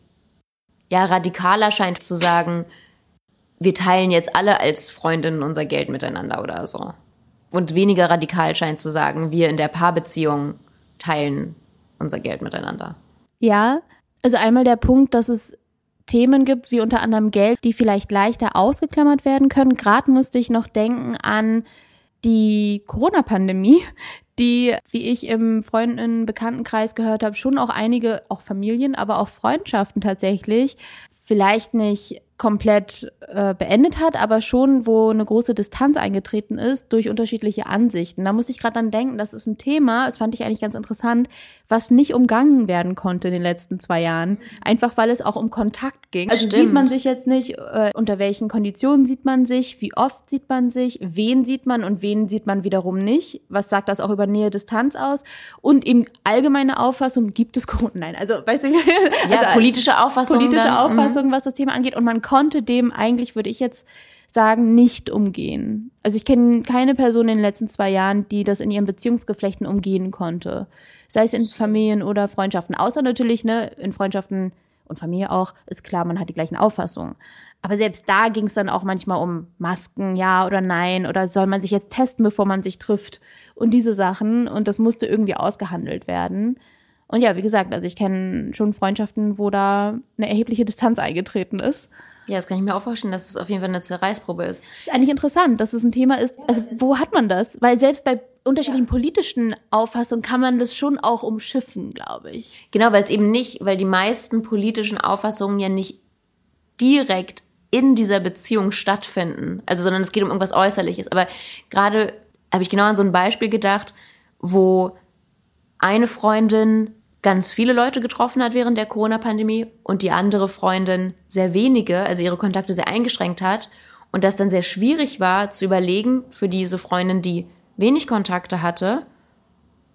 [SPEAKER 2] ja radikaler scheint zu sagen, wir teilen jetzt alle als Freundinnen unser Geld miteinander oder so. Und weniger radikal scheint zu sagen, wir in der Paarbeziehung teilen unser Geld miteinander.
[SPEAKER 1] Ja, also einmal der Punkt, dass es Themen gibt, wie unter anderem Geld, die vielleicht leichter ausgeklammert werden können. Gerade musste ich noch denken an die Corona-Pandemie, die, wie ich im Freundinnen Bekanntenkreis gehört habe, schon auch einige, auch Familien, aber auch Freundschaften tatsächlich, vielleicht nicht komplett äh, beendet hat, aber schon, wo eine große Distanz eingetreten ist durch unterschiedliche Ansichten. Da musste ich gerade dann denken, das ist ein Thema, das fand ich eigentlich ganz interessant, was nicht umgangen werden konnte in den letzten zwei Jahren. Einfach weil es auch um Kontakt ging. Also
[SPEAKER 2] Stimmt.
[SPEAKER 1] sieht man sich jetzt nicht, äh, unter welchen Konditionen sieht man sich, wie oft sieht man sich, wen sieht man und wen sieht man wiederum nicht. Was sagt das auch über Nähe, Distanz aus? Und eben allgemeine Auffassung, gibt es Corona? Nein, also weißt du,
[SPEAKER 2] Ja,
[SPEAKER 1] also,
[SPEAKER 2] politische Auffassung.
[SPEAKER 1] politische
[SPEAKER 2] dann, mhm.
[SPEAKER 1] Auffassung, was das Thema angeht. Und man konnte dem eigentlich, würde ich jetzt sagen, nicht umgehen. Also ich kenne keine Person in den letzten zwei Jahren, die das in ihren Beziehungsgeflechten umgehen konnte. Sei es in Familien oder Freundschaften. Außer natürlich, ne, in Freundschaften und Familie auch, ist klar, man hat die gleichen Auffassungen. Aber selbst da ging es dann auch manchmal um Masken, ja oder nein, oder soll man sich jetzt testen, bevor man sich trifft und diese Sachen. Und das musste irgendwie ausgehandelt werden. Und ja, wie gesagt, also ich kenne schon Freundschaften, wo da eine erhebliche Distanz eingetreten ist.
[SPEAKER 2] Ja, das kann ich mir auch vorstellen, dass es auf jeden Fall eine Zerreißprobe ist.
[SPEAKER 1] Ist eigentlich interessant, dass das ein Thema ist. Also wo hat man das? Weil selbst bei unterschiedlichen politischen Auffassungen kann man das schon auch umschiffen, glaube ich.
[SPEAKER 2] Genau, weil es eben nicht, weil die meisten politischen Auffassungen ja nicht direkt in dieser Beziehung stattfinden. Also, sondern es geht um irgendwas Äußerliches. Aber gerade habe ich genau an so ein Beispiel gedacht, wo eine Freundin ganz viele Leute getroffen hat während der Corona-Pandemie und die andere Freundin sehr wenige, also ihre Kontakte sehr eingeschränkt hat und das dann sehr schwierig war zu überlegen für diese Freundin, die wenig Kontakte hatte,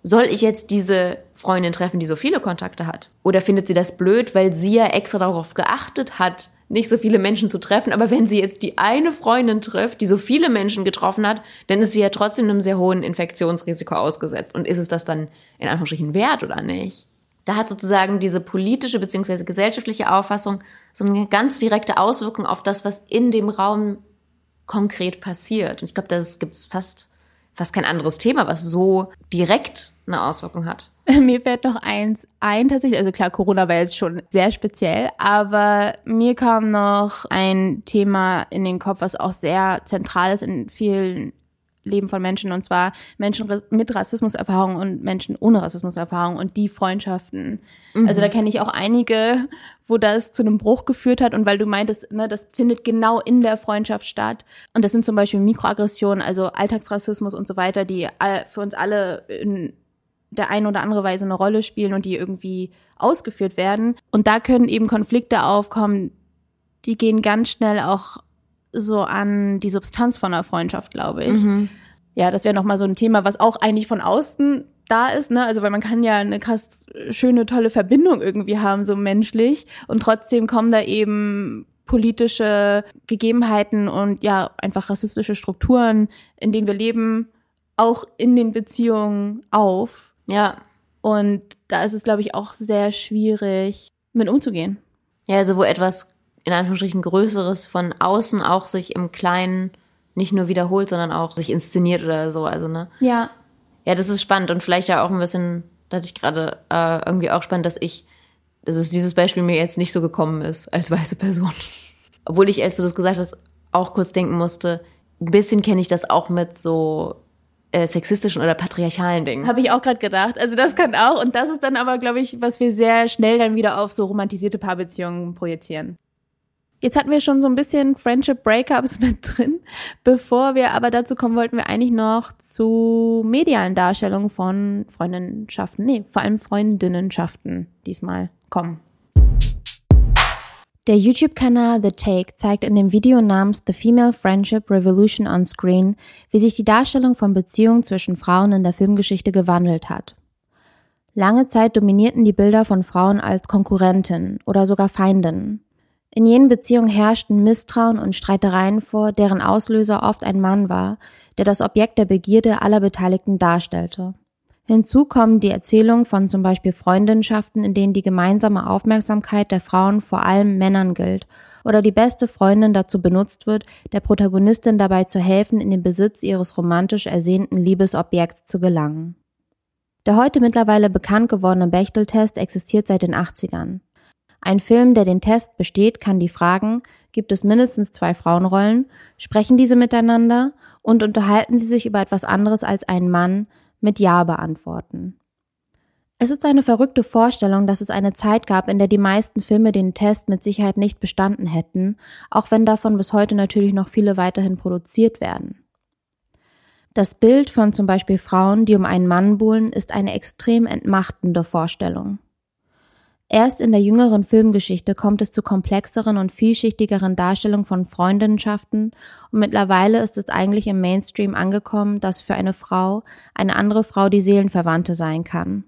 [SPEAKER 2] soll ich jetzt diese Freundin treffen, die so viele Kontakte hat? Oder findet sie das blöd, weil sie ja extra darauf geachtet hat, nicht so viele Menschen zu treffen, aber wenn sie jetzt die eine Freundin trifft, die so viele Menschen getroffen hat, dann ist sie ja trotzdem einem sehr hohen Infektionsrisiko ausgesetzt. Und ist es das dann in Anführungsstrichen wert oder nicht? Da hat sozusagen diese politische bzw. gesellschaftliche Auffassung so eine ganz direkte Auswirkung auf das, was in dem Raum konkret passiert. Und ich glaube, das gibt's fast fast kein anderes Thema, was so direkt eine Auswirkung hat.
[SPEAKER 1] Mir fällt noch eins ein tatsächlich. Also klar, Corona war jetzt schon sehr speziell, aber mir kam noch ein Thema in den Kopf, was auch sehr zentral ist in vielen Leben von Menschen und zwar Menschen mit Rassismuserfahrung und Menschen ohne Rassismuserfahrung und die Freundschaften. Mhm. Also da kenne ich auch einige, wo das zu einem Bruch geführt hat und weil du meintest, ne, das findet genau in der Freundschaft statt und das sind zum Beispiel Mikroaggressionen, also Alltagsrassismus und so weiter, die für uns alle in der einen oder andere Weise eine Rolle spielen und die irgendwie ausgeführt werden und da können eben Konflikte aufkommen, die gehen ganz schnell auch so an die Substanz von einer Freundschaft, glaube ich. Mhm. Ja, das wäre nochmal so ein Thema, was auch eigentlich von außen da ist, ne? Also weil man kann ja eine krass schöne, tolle Verbindung irgendwie haben, so menschlich. Und trotzdem kommen da eben politische Gegebenheiten und ja, einfach rassistische Strukturen, in denen wir leben, auch in den Beziehungen auf.
[SPEAKER 2] Ja.
[SPEAKER 1] Und da ist es, glaube ich, auch sehr schwierig, mit umzugehen.
[SPEAKER 2] Ja, also wo etwas in Anführungsstrichen Größeres von außen auch sich im Kleinen nicht nur wiederholt, sondern auch sich inszeniert oder so. Also, ne?
[SPEAKER 1] Ja.
[SPEAKER 2] Ja, das ist spannend und vielleicht ja auch ein bisschen, da hatte ich gerade äh, irgendwie auch spannend, dass ich, dass es dieses Beispiel mir jetzt nicht so gekommen ist als weiße Person. Obwohl ich, als du das gesagt hast, auch kurz denken musste, ein bisschen kenne ich das auch mit so äh, sexistischen oder patriarchalen Dingen.
[SPEAKER 1] Habe ich auch gerade gedacht. Also das kann auch. Und das ist dann aber, glaube ich, was wir sehr schnell dann wieder auf so romantisierte Paarbeziehungen projizieren. Jetzt hatten wir schon so ein bisschen Friendship Breakups mit drin. Bevor wir aber dazu kommen, wollten wir eigentlich noch zu medialen Darstellungen von Freundenschaften, nee, vor allem Freundinnenschaften diesmal kommen. Der YouTube-Kanal The Take zeigt in dem Video namens The Female Friendship Revolution on Screen, wie sich die Darstellung von Beziehungen zwischen Frauen in der Filmgeschichte gewandelt hat. Lange Zeit dominierten die Bilder von Frauen als Konkurrentinnen oder sogar Feindinnen. In jenen Beziehungen herrschten Misstrauen und Streitereien vor, deren Auslöser oft ein Mann war, der das Objekt der Begierde aller Beteiligten darstellte. Hinzu kommen die Erzählungen von zum Beispiel Freundinschaften, in denen die gemeinsame Aufmerksamkeit der Frauen vor allem Männern gilt oder die beste Freundin dazu benutzt wird, der Protagonistin dabei zu helfen, in den Besitz ihres romantisch ersehnten Liebesobjekts zu gelangen. Der heute mittlerweile bekannt gewordene Bechtel-Test existiert seit den 80ern. Ein Film, der den Test besteht, kann die Fragen, gibt es mindestens zwei Frauenrollen, sprechen diese miteinander und unterhalten sie sich über etwas anderes als einen Mann, mit Ja beantworten. Es ist eine verrückte Vorstellung, dass es eine Zeit gab, in der die meisten Filme den Test mit Sicherheit nicht bestanden hätten, auch wenn davon bis heute natürlich noch viele weiterhin produziert werden. Das Bild von zum Beispiel Frauen, die um einen Mann buhlen, ist eine extrem entmachtende Vorstellung. Erst in der jüngeren Filmgeschichte kommt es zu komplexeren und vielschichtigeren Darstellungen von Freundinnenschaften und mittlerweile ist es eigentlich im Mainstream angekommen, dass für eine Frau eine andere Frau die Seelenverwandte sein kann.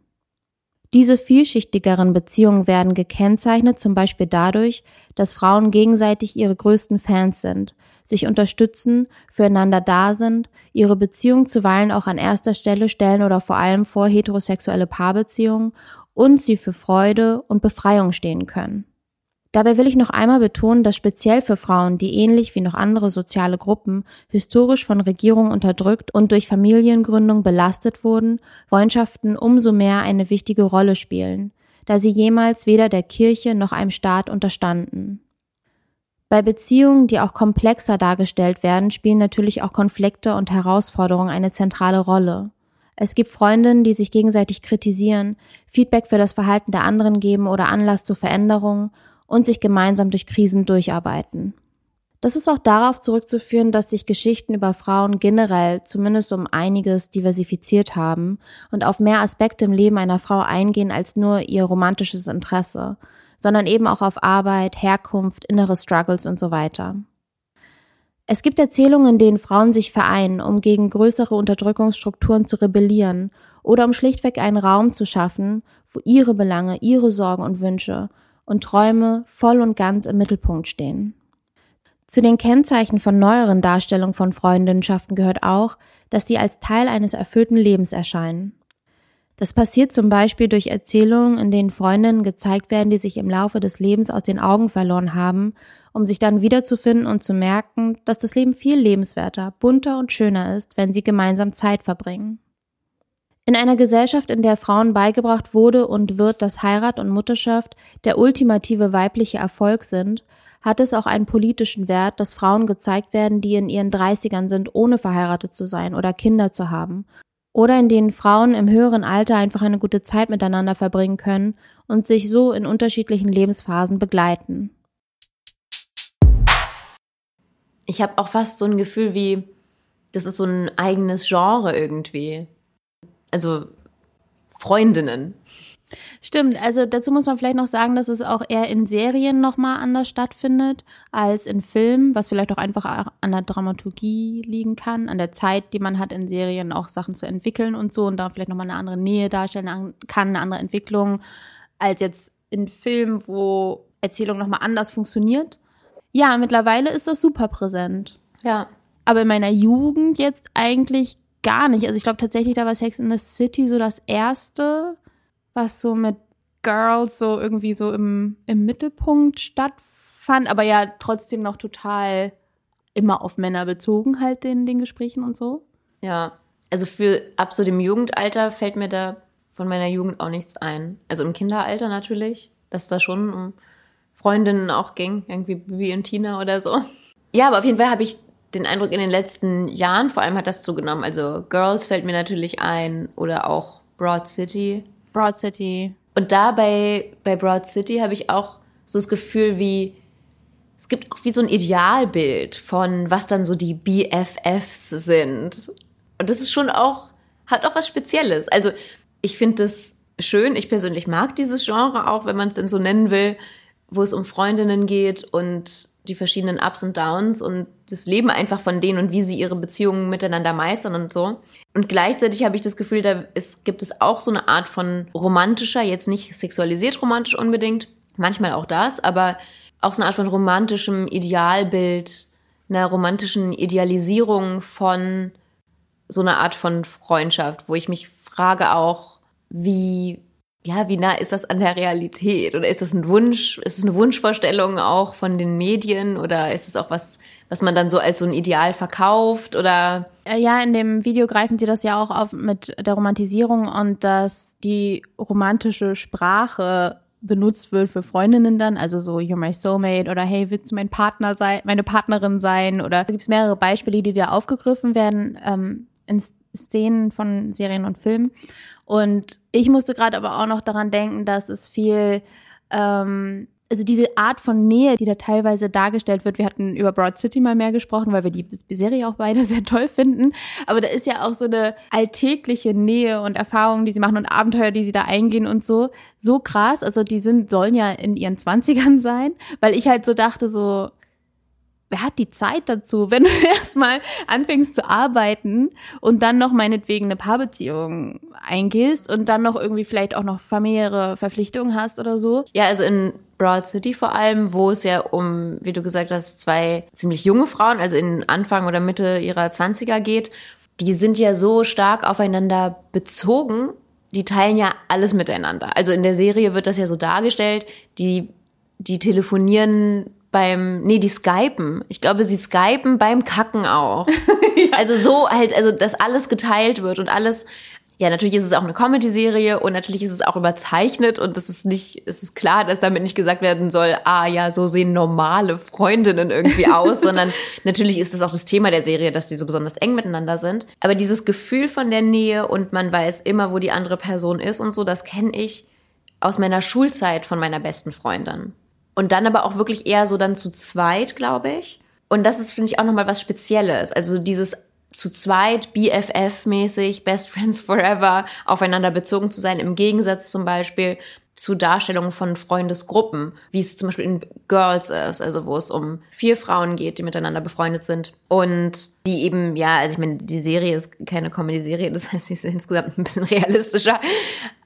[SPEAKER 1] Diese vielschichtigeren Beziehungen werden gekennzeichnet zum Beispiel dadurch, dass Frauen gegenseitig ihre größten Fans sind, sich unterstützen, füreinander da sind, ihre Beziehung zuweilen auch an erster Stelle stellen oder vor allem vor heterosexuelle Paarbeziehungen und sie für Freude und Befreiung stehen können. Dabei will ich noch einmal betonen, dass speziell für Frauen, die ähnlich wie noch andere soziale Gruppen historisch von Regierungen unterdrückt und durch Familiengründung belastet wurden, Freundschaften umso mehr eine wichtige Rolle spielen, da sie jemals weder der Kirche noch einem Staat unterstanden. Bei Beziehungen, die auch komplexer dargestellt werden, spielen natürlich auch Konflikte und Herausforderungen eine zentrale Rolle. Es gibt Freundinnen, die sich gegenseitig kritisieren, Feedback für das Verhalten der anderen geben oder Anlass zu Veränderungen und sich gemeinsam durch Krisen durcharbeiten. Das ist auch darauf zurückzuführen, dass sich Geschichten über Frauen generell zumindest um einiges diversifiziert haben und auf mehr Aspekte im Leben einer Frau eingehen als nur ihr romantisches Interesse, sondern eben auch auf Arbeit, Herkunft, innere Struggles und so weiter. Es gibt Erzählungen, in denen Frauen sich vereinen, um gegen größere Unterdrückungsstrukturen zu rebellieren oder um schlichtweg einen Raum zu schaffen, wo ihre Belange, ihre Sorgen und Wünsche und Träume voll und ganz im Mittelpunkt stehen. Zu den Kennzeichen von neueren Darstellungen von Freundinnenschaften gehört auch, dass sie als Teil eines erfüllten Lebens erscheinen. Das passiert zum Beispiel durch Erzählungen, in denen Freundinnen gezeigt werden, die sich im Laufe des Lebens aus den Augen verloren haben, um sich dann wiederzufinden und zu merken, dass das Leben viel lebenswerter, bunter und schöner ist, wenn sie gemeinsam Zeit verbringen. In einer Gesellschaft, in der Frauen beigebracht wurde und wird, dass Heirat und Mutterschaft der ultimative weibliche Erfolg sind, hat es auch einen politischen Wert, dass Frauen gezeigt werden, die in ihren Dreißigern sind, ohne verheiratet zu sein oder Kinder zu haben. Oder in denen Frauen im höheren Alter einfach eine gute Zeit miteinander verbringen können und sich so in unterschiedlichen Lebensphasen begleiten.
[SPEAKER 2] Ich habe auch fast so ein Gefühl wie, das ist so ein eigenes Genre irgendwie. Also Freundinnen.
[SPEAKER 1] Stimmt, also dazu muss man vielleicht noch sagen, dass es auch eher in Serien nochmal anders stattfindet als in Filmen, was vielleicht auch einfach an der Dramaturgie liegen kann, an der Zeit, die man hat in Serien auch Sachen zu entwickeln und so und da vielleicht nochmal eine andere Nähe darstellen kann, eine andere Entwicklung, als jetzt in Filmen, wo Erzählung nochmal anders funktioniert. Ja, mittlerweile ist das super präsent.
[SPEAKER 2] Ja.
[SPEAKER 1] Aber in meiner Jugend jetzt eigentlich gar nicht. Also ich glaube tatsächlich, da war Sex in the City so das erste was so mit Girls so irgendwie so im, im Mittelpunkt stattfand, aber ja trotzdem noch total immer auf Männer bezogen halt in den Gesprächen und so.
[SPEAKER 2] Ja, also für ab so dem Jugendalter fällt mir da von meiner Jugend auch nichts ein. Also im Kinderalter natürlich, dass da schon um Freundinnen auch ging, irgendwie Bibi und Tina oder so. Ja, aber auf jeden Fall habe ich den Eindruck in den letzten Jahren, vor allem hat das zugenommen. Also Girls fällt mir natürlich ein oder auch Broad City.
[SPEAKER 1] Broad City.
[SPEAKER 2] Und da bei, bei Broad City habe ich auch so das Gefühl, wie es gibt auch wie so ein Idealbild von, was dann so die BFFs sind. Und das ist schon auch, hat auch was Spezielles. Also ich finde das schön. Ich persönlich mag dieses Genre auch, wenn man es denn so nennen will, wo es um Freundinnen geht und die verschiedenen Ups und Downs und das Leben einfach von denen und wie sie ihre Beziehungen miteinander meistern und so. Und gleichzeitig habe ich das Gefühl, da ist, gibt es auch so eine Art von romantischer, jetzt nicht sexualisiert romantisch unbedingt, manchmal auch das, aber auch so eine Art von romantischem Idealbild, einer romantischen Idealisierung von so einer Art von Freundschaft, wo ich mich frage auch, wie ja, wie nah ist das an der Realität? Oder ist das ein Wunsch, ist es eine Wunschvorstellung auch von den Medien? Oder ist es auch was, was man dann so als so ein Ideal verkauft? Oder?
[SPEAKER 1] Äh, ja, in dem Video greifen sie das ja auch auf mit der Romantisierung und dass die romantische Sprache benutzt wird für Freundinnen dann, also so You're my soulmate oder Hey, willst du mein Partner sein, meine Partnerin sein? Oder da gibt es mehrere Beispiele, die da aufgegriffen werden ähm, in Szenen von Serien und Filmen und ich musste gerade aber auch noch daran denken, dass es viel, ähm, also diese Art von Nähe, die da teilweise dargestellt wird. Wir hatten über Broad City mal mehr gesprochen, weil wir die Serie auch beide sehr toll finden. Aber da ist ja auch so eine alltägliche Nähe und Erfahrungen, die sie machen und Abenteuer, die sie da eingehen und so, so krass. Also die sind, sollen ja in ihren Zwanzigern sein, weil ich halt so dachte, so, wer hat die Zeit dazu, wenn du erstmal anfängst zu arbeiten und dann noch meinetwegen eine Paarbeziehung eingehst und dann noch irgendwie vielleicht auch noch familiäre Verpflichtungen hast oder so?
[SPEAKER 2] Ja, also in Broad City vor allem, wo es ja um, wie du gesagt hast, zwei ziemlich junge Frauen, also in Anfang oder Mitte ihrer Zwanziger geht, die sind ja so stark aufeinander bezogen, die teilen ja alles miteinander. Also in der Serie wird das ja so dargestellt, die, die telefonieren beim, nee, die skypen. Ich glaube, sie skypen beim Kacken auch. ja. Also so halt, also dass alles geteilt wird und alles. Ja, natürlich ist es auch eine Comedy-Serie und natürlich ist es auch überzeichnet und das ist nicht, es ist klar, dass damit nicht gesagt werden soll, ah ja, so sehen normale Freundinnen irgendwie aus, sondern natürlich ist das auch das Thema der Serie, dass die so besonders eng miteinander sind. Aber dieses Gefühl von der Nähe und man weiß immer, wo die andere Person ist und so, das kenne ich aus meiner Schulzeit von meiner besten Freundin. Und dann aber auch wirklich eher so dann zu zweit, glaube ich. Und das ist, finde ich, auch nochmal was Spezielles. Also dieses zu zweit, BFF-mäßig, Best Friends Forever, aufeinander bezogen zu sein, im Gegensatz zum Beispiel zu Darstellungen von Freundesgruppen, wie es zum Beispiel in Girls ist, also wo es um vier Frauen geht, die miteinander befreundet sind und die eben, ja, also ich meine, die Serie ist keine Comedy-Serie, das heißt, sie ist insgesamt ein bisschen realistischer,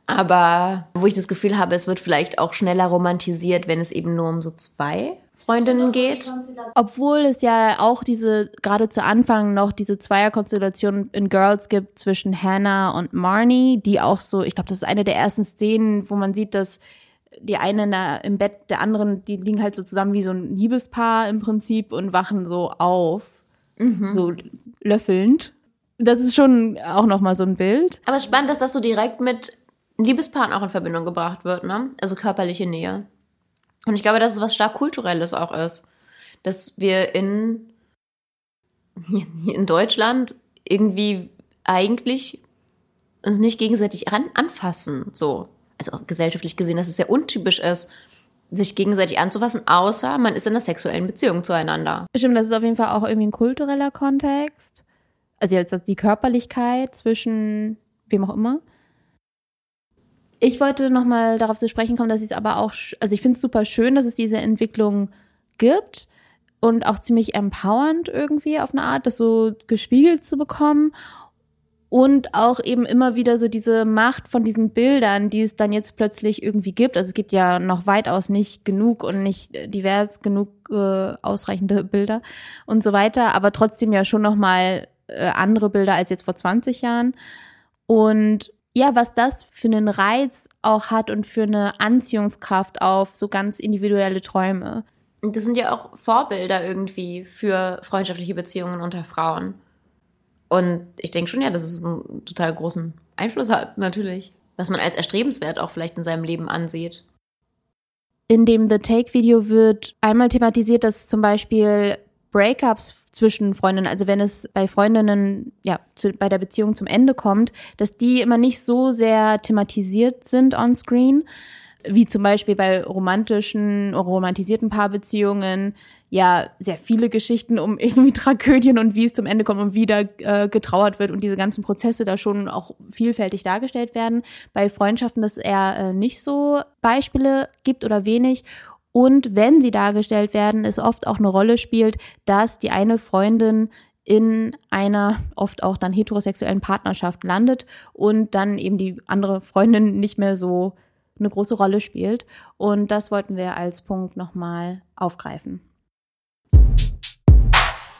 [SPEAKER 2] aber wo ich das Gefühl habe, es wird vielleicht auch schneller romantisiert, wenn es eben nur um so zwei Freundinnen geht.
[SPEAKER 1] Obwohl es ja auch diese, gerade zu Anfang noch diese Zweierkonstellation in Girls gibt zwischen Hannah und Marnie, die auch so, ich glaube, das ist eine der ersten Szenen, wo man sieht, dass die eine da im Bett der anderen, die liegen halt so zusammen wie so ein Liebespaar im Prinzip und wachen so auf, mhm. so löffelnd. Das ist schon auch nochmal so ein Bild.
[SPEAKER 2] Aber es ist spannend, dass das so direkt mit Liebespaaren auch in Verbindung gebracht wird, ne? Also körperliche Nähe. Und ich glaube, dass es was stark kulturelles auch ist, dass wir in in Deutschland irgendwie eigentlich uns nicht gegenseitig ran, anfassen, so. Also gesellschaftlich gesehen, dass es sehr untypisch ist, sich gegenseitig anzufassen, außer man ist in einer sexuellen Beziehung zueinander.
[SPEAKER 1] Stimmt, das ist auf jeden Fall auch irgendwie ein kultureller Kontext. Also jetzt die Körperlichkeit zwischen wem auch immer. Ich wollte nochmal darauf zu sprechen kommen, dass ich es aber auch, also ich finde es super schön, dass es diese Entwicklung gibt und auch ziemlich empowernd irgendwie auf eine Art, das so gespiegelt zu bekommen und auch eben immer wieder so diese Macht von diesen Bildern, die es dann jetzt plötzlich irgendwie gibt. Also es gibt ja noch weitaus nicht genug und nicht divers genug äh, ausreichende Bilder und so weiter, aber trotzdem ja schon noch mal äh, andere Bilder als jetzt vor 20 Jahren. Und ja, was das für einen Reiz auch hat und für eine Anziehungskraft auf so ganz individuelle Träume.
[SPEAKER 2] Und das sind ja auch Vorbilder irgendwie für freundschaftliche Beziehungen unter Frauen. Und ich denke schon ja, dass es einen total großen Einfluss hat, natürlich. Was man als erstrebenswert auch vielleicht in seinem Leben ansieht.
[SPEAKER 1] In dem The Take-Video wird einmal thematisiert, dass zum Beispiel Breakups zwischen Freundinnen, also wenn es bei Freundinnen, ja, zu, bei der Beziehung zum Ende kommt, dass die immer nicht so sehr thematisiert sind on screen, wie zum Beispiel bei romantischen, romantisierten Paarbeziehungen, ja, sehr viele Geschichten um irgendwie Tragödien und wie es zum Ende kommt und wieder äh, getrauert wird und diese ganzen Prozesse da schon auch vielfältig dargestellt werden. Bei Freundschaften, dass er äh, nicht so Beispiele gibt oder wenig und wenn sie dargestellt werden, es oft auch eine Rolle spielt, dass die eine Freundin in einer oft auch dann heterosexuellen Partnerschaft landet und dann eben die andere Freundin nicht mehr so eine große Rolle spielt. Und das wollten wir als Punkt nochmal aufgreifen.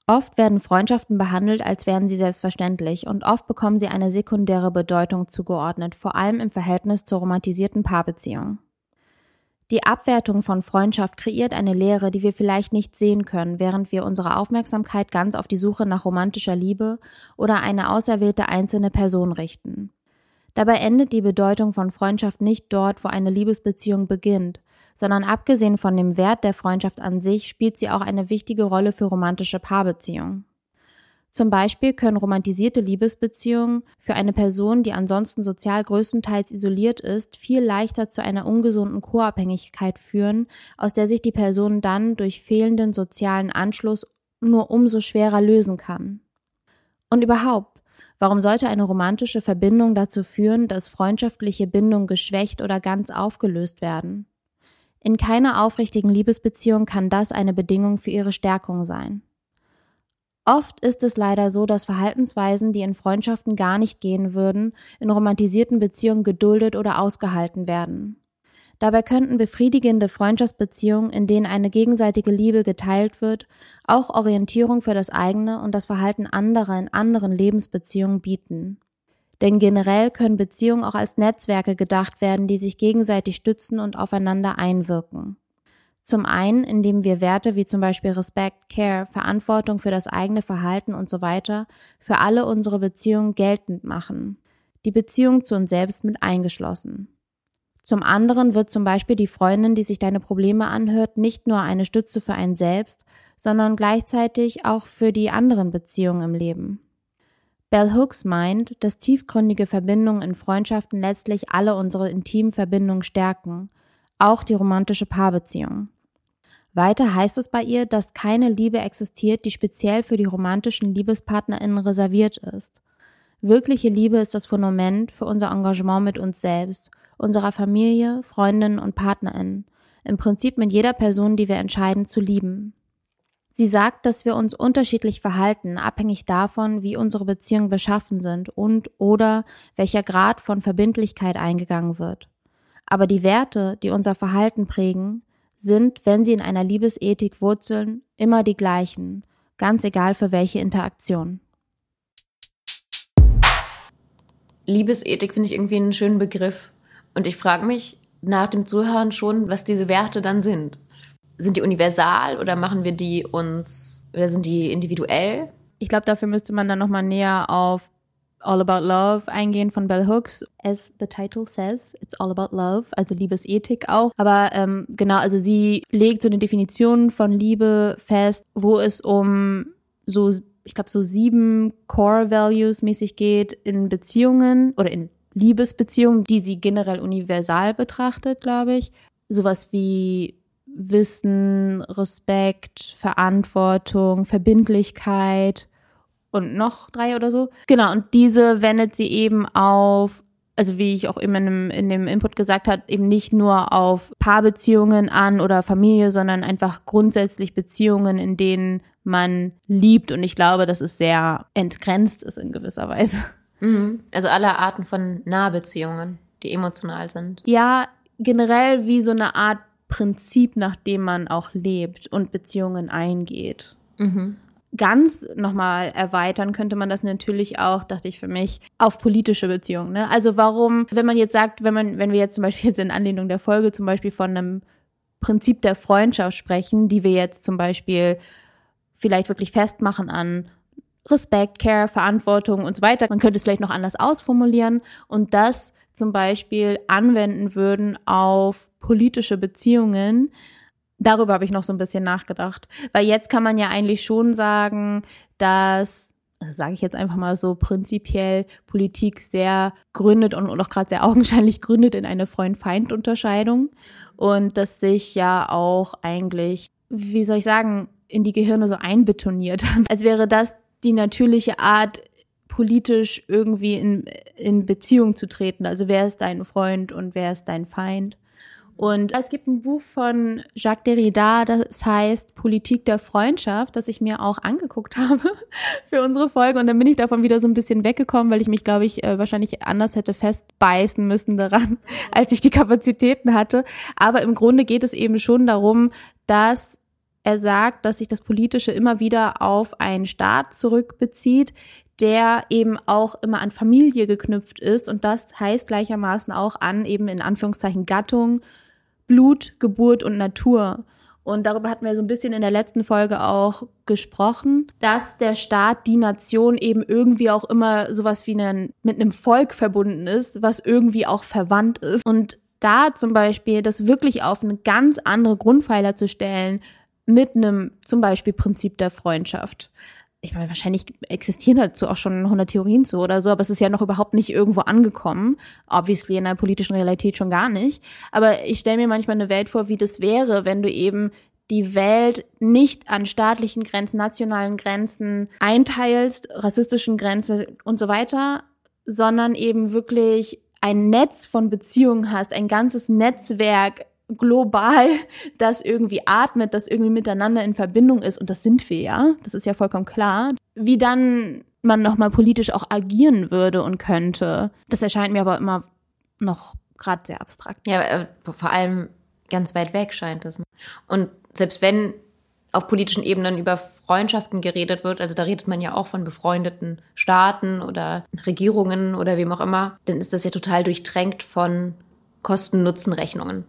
[SPEAKER 1] Oft werden Freundschaften behandelt, als wären sie selbstverständlich und oft bekommen sie eine sekundäre Bedeutung zugeordnet, vor allem im Verhältnis zur romantisierten Paarbeziehung. Die Abwertung von Freundschaft kreiert eine Leere, die wir vielleicht nicht sehen können, während wir unsere Aufmerksamkeit ganz auf die Suche nach romantischer Liebe oder eine auserwählte einzelne Person richten. Dabei endet die Bedeutung von Freundschaft nicht dort, wo eine Liebesbeziehung beginnt, sondern abgesehen von dem Wert der Freundschaft an sich spielt sie auch eine wichtige Rolle für romantische Paarbeziehungen. Zum Beispiel können romantisierte Liebesbeziehungen für eine Person, die ansonsten sozial größtenteils isoliert ist, viel leichter zu einer ungesunden Co-Abhängigkeit führen, aus der sich die Person dann durch fehlenden sozialen Anschluss nur umso schwerer lösen kann. Und überhaupt, warum sollte eine romantische Verbindung dazu führen, dass freundschaftliche Bindungen geschwächt oder ganz aufgelöst werden? In keiner aufrichtigen Liebesbeziehung kann das eine Bedingung für ihre Stärkung sein. Oft ist es leider so, dass Verhaltensweisen, die in Freundschaften gar nicht gehen würden, in romantisierten Beziehungen geduldet oder ausgehalten werden. Dabei könnten befriedigende Freundschaftsbeziehungen, in denen eine gegenseitige Liebe geteilt wird, auch Orientierung für das eigene und das Verhalten anderer in anderen Lebensbeziehungen bieten. Denn generell können Beziehungen auch als Netzwerke gedacht werden, die sich gegenseitig stützen und aufeinander einwirken. Zum einen, indem wir Werte wie zum Beispiel Respekt, Care, Verantwortung für das eigene Verhalten und so weiter für alle unsere Beziehungen geltend machen. Die Beziehung zu uns selbst mit eingeschlossen. Zum anderen wird zum Beispiel die Freundin, die sich deine Probleme anhört, nicht nur eine Stütze für einen selbst, sondern gleichzeitig auch für die anderen Beziehungen im Leben. Bell Hooks meint, dass tiefgründige Verbindungen in Freundschaften letztlich alle unsere intimen Verbindungen stärken – auch die romantische Paarbeziehung. Weiter heißt es bei ihr, dass keine Liebe existiert, die speziell für die romantischen Liebespartnerinnen reserviert ist. Wirkliche Liebe ist das Fundament für unser Engagement mit uns selbst, unserer Familie, Freundinnen und Partnerinnen, im Prinzip mit jeder Person, die wir entscheiden zu lieben. Sie sagt, dass wir uns unterschiedlich verhalten, abhängig davon, wie unsere Beziehungen beschaffen sind und oder welcher Grad von Verbindlichkeit eingegangen wird. Aber die Werte, die unser Verhalten prägen, sind, wenn sie in einer Liebesethik wurzeln, immer die gleichen, ganz egal für welche Interaktion.
[SPEAKER 2] Liebesethik finde ich irgendwie einen schönen Begriff. Und ich frage mich nach dem Zuhören schon, was diese Werte dann sind. Sind die universal oder machen wir die uns, oder sind die individuell?
[SPEAKER 1] Ich glaube, dafür müsste man dann nochmal näher auf All About Love eingehen von Bell Hooks. As the title says, it's all about love, also Liebesethik auch. Aber ähm, genau, also sie legt so eine Definition von Liebe fest, wo es um so, ich glaube, so sieben Core Values mäßig geht in Beziehungen oder in Liebesbeziehungen, die sie generell universal betrachtet, glaube ich. Sowas wie Wissen, Respekt, Verantwortung, Verbindlichkeit, und noch drei oder so. Genau, und diese wendet sie eben auf, also wie ich auch immer in dem, in dem Input gesagt habe, eben nicht nur auf Paarbeziehungen an oder Familie, sondern einfach grundsätzlich Beziehungen, in denen man liebt. Und ich glaube, dass es sehr entgrenzt ist in gewisser Weise.
[SPEAKER 2] Mhm. Also alle Arten von Nahbeziehungen, die emotional sind.
[SPEAKER 1] Ja, generell wie so eine Art Prinzip, nach dem man auch lebt und Beziehungen eingeht. Mhm ganz nochmal erweitern könnte man das natürlich auch, dachte ich für mich, auf politische Beziehungen. Ne? Also warum, wenn man jetzt sagt, wenn man, wenn wir jetzt zum Beispiel jetzt in Anlehnung der Folge zum Beispiel von einem Prinzip der Freundschaft sprechen, die wir jetzt zum Beispiel vielleicht wirklich festmachen an Respekt, Care, Verantwortung und so weiter. Man könnte es vielleicht noch anders ausformulieren und das zum Beispiel anwenden würden auf politische Beziehungen, darüber habe ich noch so ein bisschen nachgedacht. Weil jetzt kann man ja eigentlich schon sagen, dass, also sage ich jetzt einfach mal so, prinzipiell Politik sehr gründet und, und auch gerade sehr augenscheinlich gründet in eine Freund-Feind-Unterscheidung. Und dass sich ja auch eigentlich, wie soll ich sagen, in die Gehirne so einbetoniert. Als wäre das die natürliche Art, politisch irgendwie in, in Beziehung zu treten. Also wer ist dein Freund und wer ist dein Feind? Und es gibt ein Buch von Jacques Derrida, das heißt Politik der Freundschaft, das ich mir auch angeguckt habe für unsere Folge. Und dann bin ich davon wieder so ein bisschen weggekommen, weil ich mich, glaube ich, äh, wahrscheinlich anders hätte festbeißen müssen daran, als ich die Kapazitäten hatte. Aber im Grunde geht es eben schon darum, dass er sagt, dass sich das Politische immer wieder auf einen Staat zurückbezieht, der eben auch immer an Familie geknüpft ist. Und das heißt gleichermaßen auch an eben in Anführungszeichen Gattung, Blut, Geburt und Natur. Und darüber hatten wir so ein bisschen in der letzten Folge auch gesprochen, dass der Staat, die Nation eben irgendwie auch immer sowas wie einen, mit einem Volk verbunden ist, was irgendwie auch verwandt ist. Und da zum Beispiel das wirklich auf eine ganz andere Grundpfeiler zu stellen, mit einem zum Beispiel Prinzip der Freundschaft ich meine, wahrscheinlich existieren dazu auch schon 100 Theorien zu oder so, aber es ist ja noch überhaupt nicht irgendwo angekommen. Obviously in der politischen Realität schon gar nicht. Aber ich stelle mir manchmal eine Welt vor, wie das wäre, wenn du eben die Welt nicht an staatlichen Grenzen, nationalen Grenzen einteilst, rassistischen Grenzen und so weiter, sondern eben wirklich ein Netz von Beziehungen hast, ein ganzes Netzwerk global das irgendwie atmet, das irgendwie miteinander in Verbindung ist, und das sind wir ja, das ist ja vollkommen klar, wie dann man nochmal politisch auch agieren würde und könnte. Das erscheint mir aber immer noch gerade sehr abstrakt.
[SPEAKER 2] Ja, äh, vor allem ganz weit weg scheint es. Und selbst wenn auf politischen Ebenen über Freundschaften geredet wird, also da redet man ja auch von befreundeten Staaten oder Regierungen oder wem auch immer, dann ist das ja total durchtränkt von Kosten-Nutzen-Rechnungen.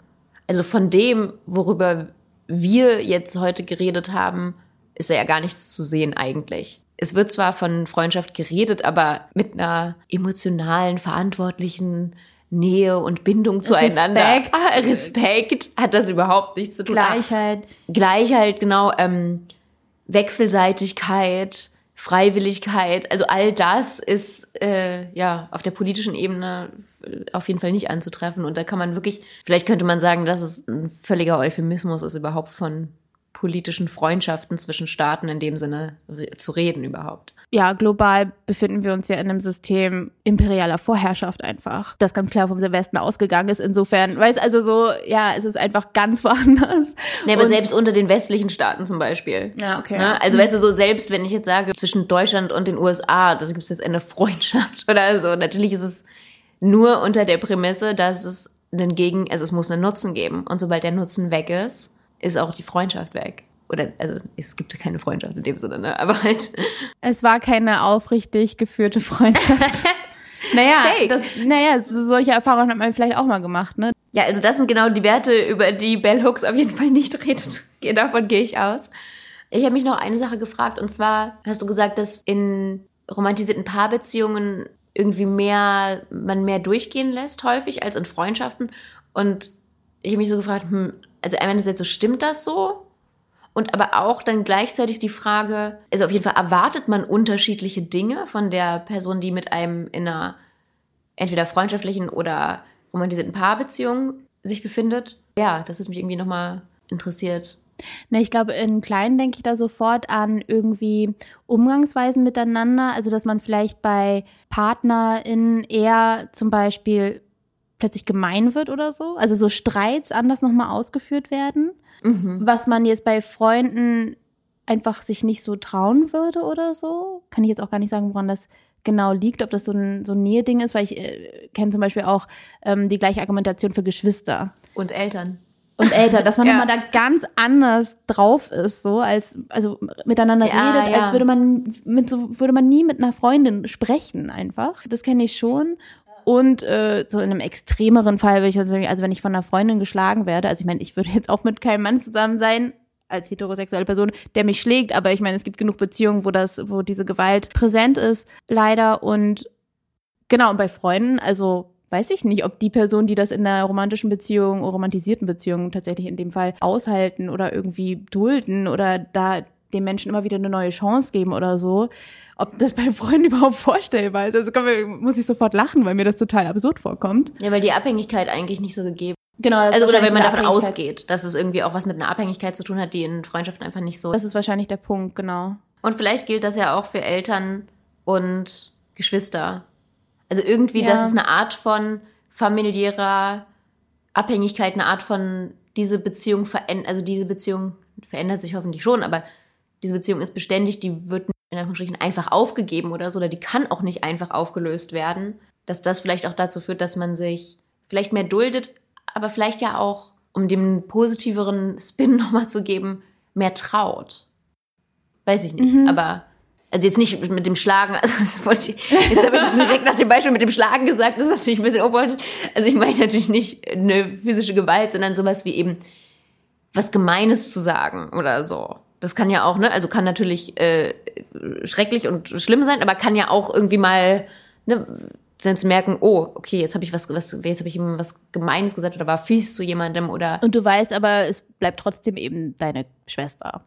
[SPEAKER 2] Also von dem, worüber wir jetzt heute geredet haben, ist ja gar nichts zu sehen eigentlich. Es wird zwar von Freundschaft geredet, aber mit einer emotionalen, verantwortlichen Nähe und Bindung zueinander.
[SPEAKER 1] Respekt.
[SPEAKER 2] Ah, Respekt hat das überhaupt nichts zu tun.
[SPEAKER 1] Gleichheit.
[SPEAKER 2] Gleichheit, genau. Ähm, Wechselseitigkeit, Freiwilligkeit, also all das ist äh, ja auf der politischen Ebene auf jeden Fall nicht anzutreffen. Und da kann man wirklich, vielleicht könnte man sagen, dass es ein völliger Euphemismus ist, überhaupt von politischen Freundschaften zwischen Staaten in dem Sinne zu reden überhaupt.
[SPEAKER 1] Ja, global befinden wir uns ja in einem System imperialer Vorherrschaft einfach, das ganz klar vom Westen ausgegangen ist. Insofern, weiß also so, ja, es ist einfach ganz woanders.
[SPEAKER 2] Nee, aber Und, selbst unter den westlichen Staaten zum Beispiel.
[SPEAKER 1] Ja, okay.
[SPEAKER 2] Ne? Also weißt du, so selbst wenn ich jetzt sage, zwischen Deutschland und den USA, das gibt es jetzt eine Freundschaft oder so. Natürlich ist es nur unter der Prämisse, dass es einen Gegen, also es muss einen Nutzen geben. Und sobald der Nutzen weg ist, ist auch die Freundschaft weg. Oder, also es gibt keine Freundschaft in dem Sinne, ne? Aber halt.
[SPEAKER 1] Es war keine aufrichtig geführte Freundschaft. naja, das, naja, solche Erfahrungen hat man vielleicht auch mal gemacht, ne?
[SPEAKER 2] Ja, also das sind genau die Werte, über die Bell Hooks auf jeden Fall nicht redet. Davon gehe ich aus. Ich habe mich noch eine Sache gefragt, und zwar hast du gesagt, dass in romantisierten Paarbeziehungen irgendwie mehr, man mehr durchgehen lässt, häufig, als in Freundschaften. Und ich habe mich so gefragt, hm, also einerseits so, stimmt das so? Und aber auch dann gleichzeitig die Frage, also auf jeden Fall erwartet man unterschiedliche Dinge von der Person, die mit einem in einer entweder freundschaftlichen oder romantisierten Paarbeziehung sich befindet. Ja, das hat mich irgendwie nochmal interessiert.
[SPEAKER 1] Na, ich glaube, in Kleinen denke ich da sofort an irgendwie Umgangsweisen miteinander. Also, dass man vielleicht bei PartnerInnen eher zum Beispiel plötzlich gemein wird oder so. Also so Streits anders nochmal ausgeführt werden. Mhm. Was man jetzt bei Freunden einfach sich nicht so trauen würde oder so. Kann ich jetzt auch gar nicht sagen, woran das genau liegt, ob das so ein, so ein Nähe-Ding ist, weil ich äh, kenne zum Beispiel auch ähm, die gleiche Argumentation für Geschwister.
[SPEAKER 2] Und Eltern
[SPEAKER 1] und älter, dass man ja. nochmal da ganz anders drauf ist, so als also miteinander ja, redet, ja. als würde man mit so würde man nie mit einer Freundin sprechen einfach. Das kenne ich schon. Und äh, so in einem extremeren Fall würde ich sagen, also wenn ich von einer Freundin geschlagen werde, also ich meine, ich würde jetzt auch mit keinem Mann zusammen sein, als heterosexuelle Person, der mich schlägt, aber ich meine, es gibt genug Beziehungen, wo das, wo diese Gewalt präsent ist, leider. Und genau, und bei Freunden, also weiß ich nicht, ob die Person, die das in einer romantischen Beziehung, romantisierten Beziehung tatsächlich in dem Fall aushalten oder irgendwie dulden oder da dem Menschen immer wieder eine neue Chance geben oder so, ob das bei Freunden überhaupt vorstellbar ist. Also muss ich sofort lachen, weil mir das total absurd vorkommt.
[SPEAKER 2] Ja, weil die Abhängigkeit eigentlich nicht so gegeben
[SPEAKER 1] Genau,
[SPEAKER 2] das also oder wenn man davon ausgeht, dass es irgendwie auch was mit einer Abhängigkeit zu tun hat, die in Freundschaften einfach nicht so.
[SPEAKER 1] Das ist wahrscheinlich der Punkt, genau.
[SPEAKER 2] Und vielleicht gilt das ja auch für Eltern und Geschwister. Also irgendwie, ja. das ist eine Art von familiärer Abhängigkeit, eine Art von diese Beziehung verändert, also diese Beziehung verändert sich hoffentlich schon, aber diese Beziehung ist beständig, die wird in Anführungsstrichen einfach aufgegeben oder so, oder die kann auch nicht einfach aufgelöst werden. Dass das vielleicht auch dazu führt, dass man sich vielleicht mehr duldet, aber vielleicht ja auch, um dem positiveren Spin nochmal zu geben, mehr traut. Weiß ich nicht, mhm. aber also jetzt nicht mit dem Schlagen, also das wollte ich, jetzt habe ich das direkt nach dem Beispiel mit dem Schlagen gesagt, das ist natürlich ein bisschen unpolitisch. Also ich meine natürlich nicht eine physische Gewalt, sondern sowas wie eben was Gemeines zu sagen oder so. Das kann ja auch, ne, also kann natürlich äh, schrecklich und schlimm sein, aber kann ja auch irgendwie mal, ne, dann zu merken, oh, okay, jetzt habe ich was, was jetzt habe ich ihm was Gemeines gesagt oder war fies zu jemandem oder.
[SPEAKER 1] Und du weißt aber, es bleibt trotzdem eben deine Schwester.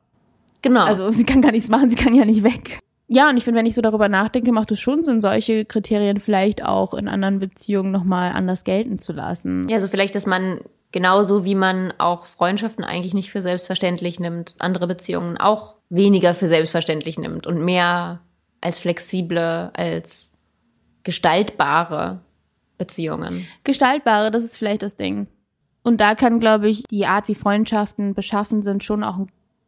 [SPEAKER 2] Genau.
[SPEAKER 1] Also sie kann gar nichts machen, sie kann ja nicht weg. Ja, und ich finde, wenn ich so darüber nachdenke, macht es schon Sinn, solche Kriterien vielleicht auch in anderen Beziehungen nochmal anders gelten zu lassen.
[SPEAKER 2] Ja, so vielleicht, dass man genauso wie man auch Freundschaften eigentlich nicht für selbstverständlich nimmt, andere Beziehungen auch weniger für selbstverständlich nimmt und mehr als flexible, als gestaltbare Beziehungen.
[SPEAKER 1] Gestaltbare, das ist vielleicht das Ding. Und da kann, glaube ich, die Art, wie Freundschaften beschaffen sind, schon auch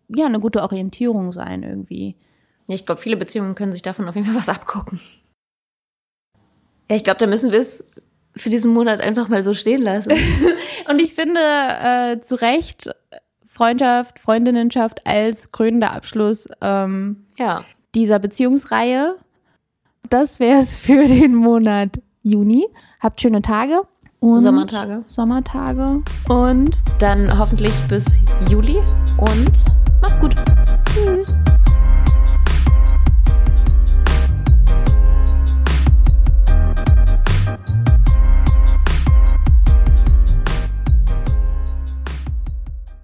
[SPEAKER 1] ja, eine gute Orientierung sein irgendwie.
[SPEAKER 2] Ja, ich glaube, viele Beziehungen können sich davon auf jeden Fall was abgucken. Ja, ich glaube, da müssen wir es für diesen Monat einfach mal so stehen lassen.
[SPEAKER 1] Und ich finde äh, zu Recht Freundschaft, Freundinnenschaft als krönender Abschluss ähm,
[SPEAKER 2] ja.
[SPEAKER 1] dieser Beziehungsreihe. Das wäre es für den Monat Juni. Habt schöne Tage.
[SPEAKER 2] Und Sommertage.
[SPEAKER 1] Sommertage. Und
[SPEAKER 2] dann hoffentlich bis Juli. Und macht's gut.
[SPEAKER 1] Tschüss.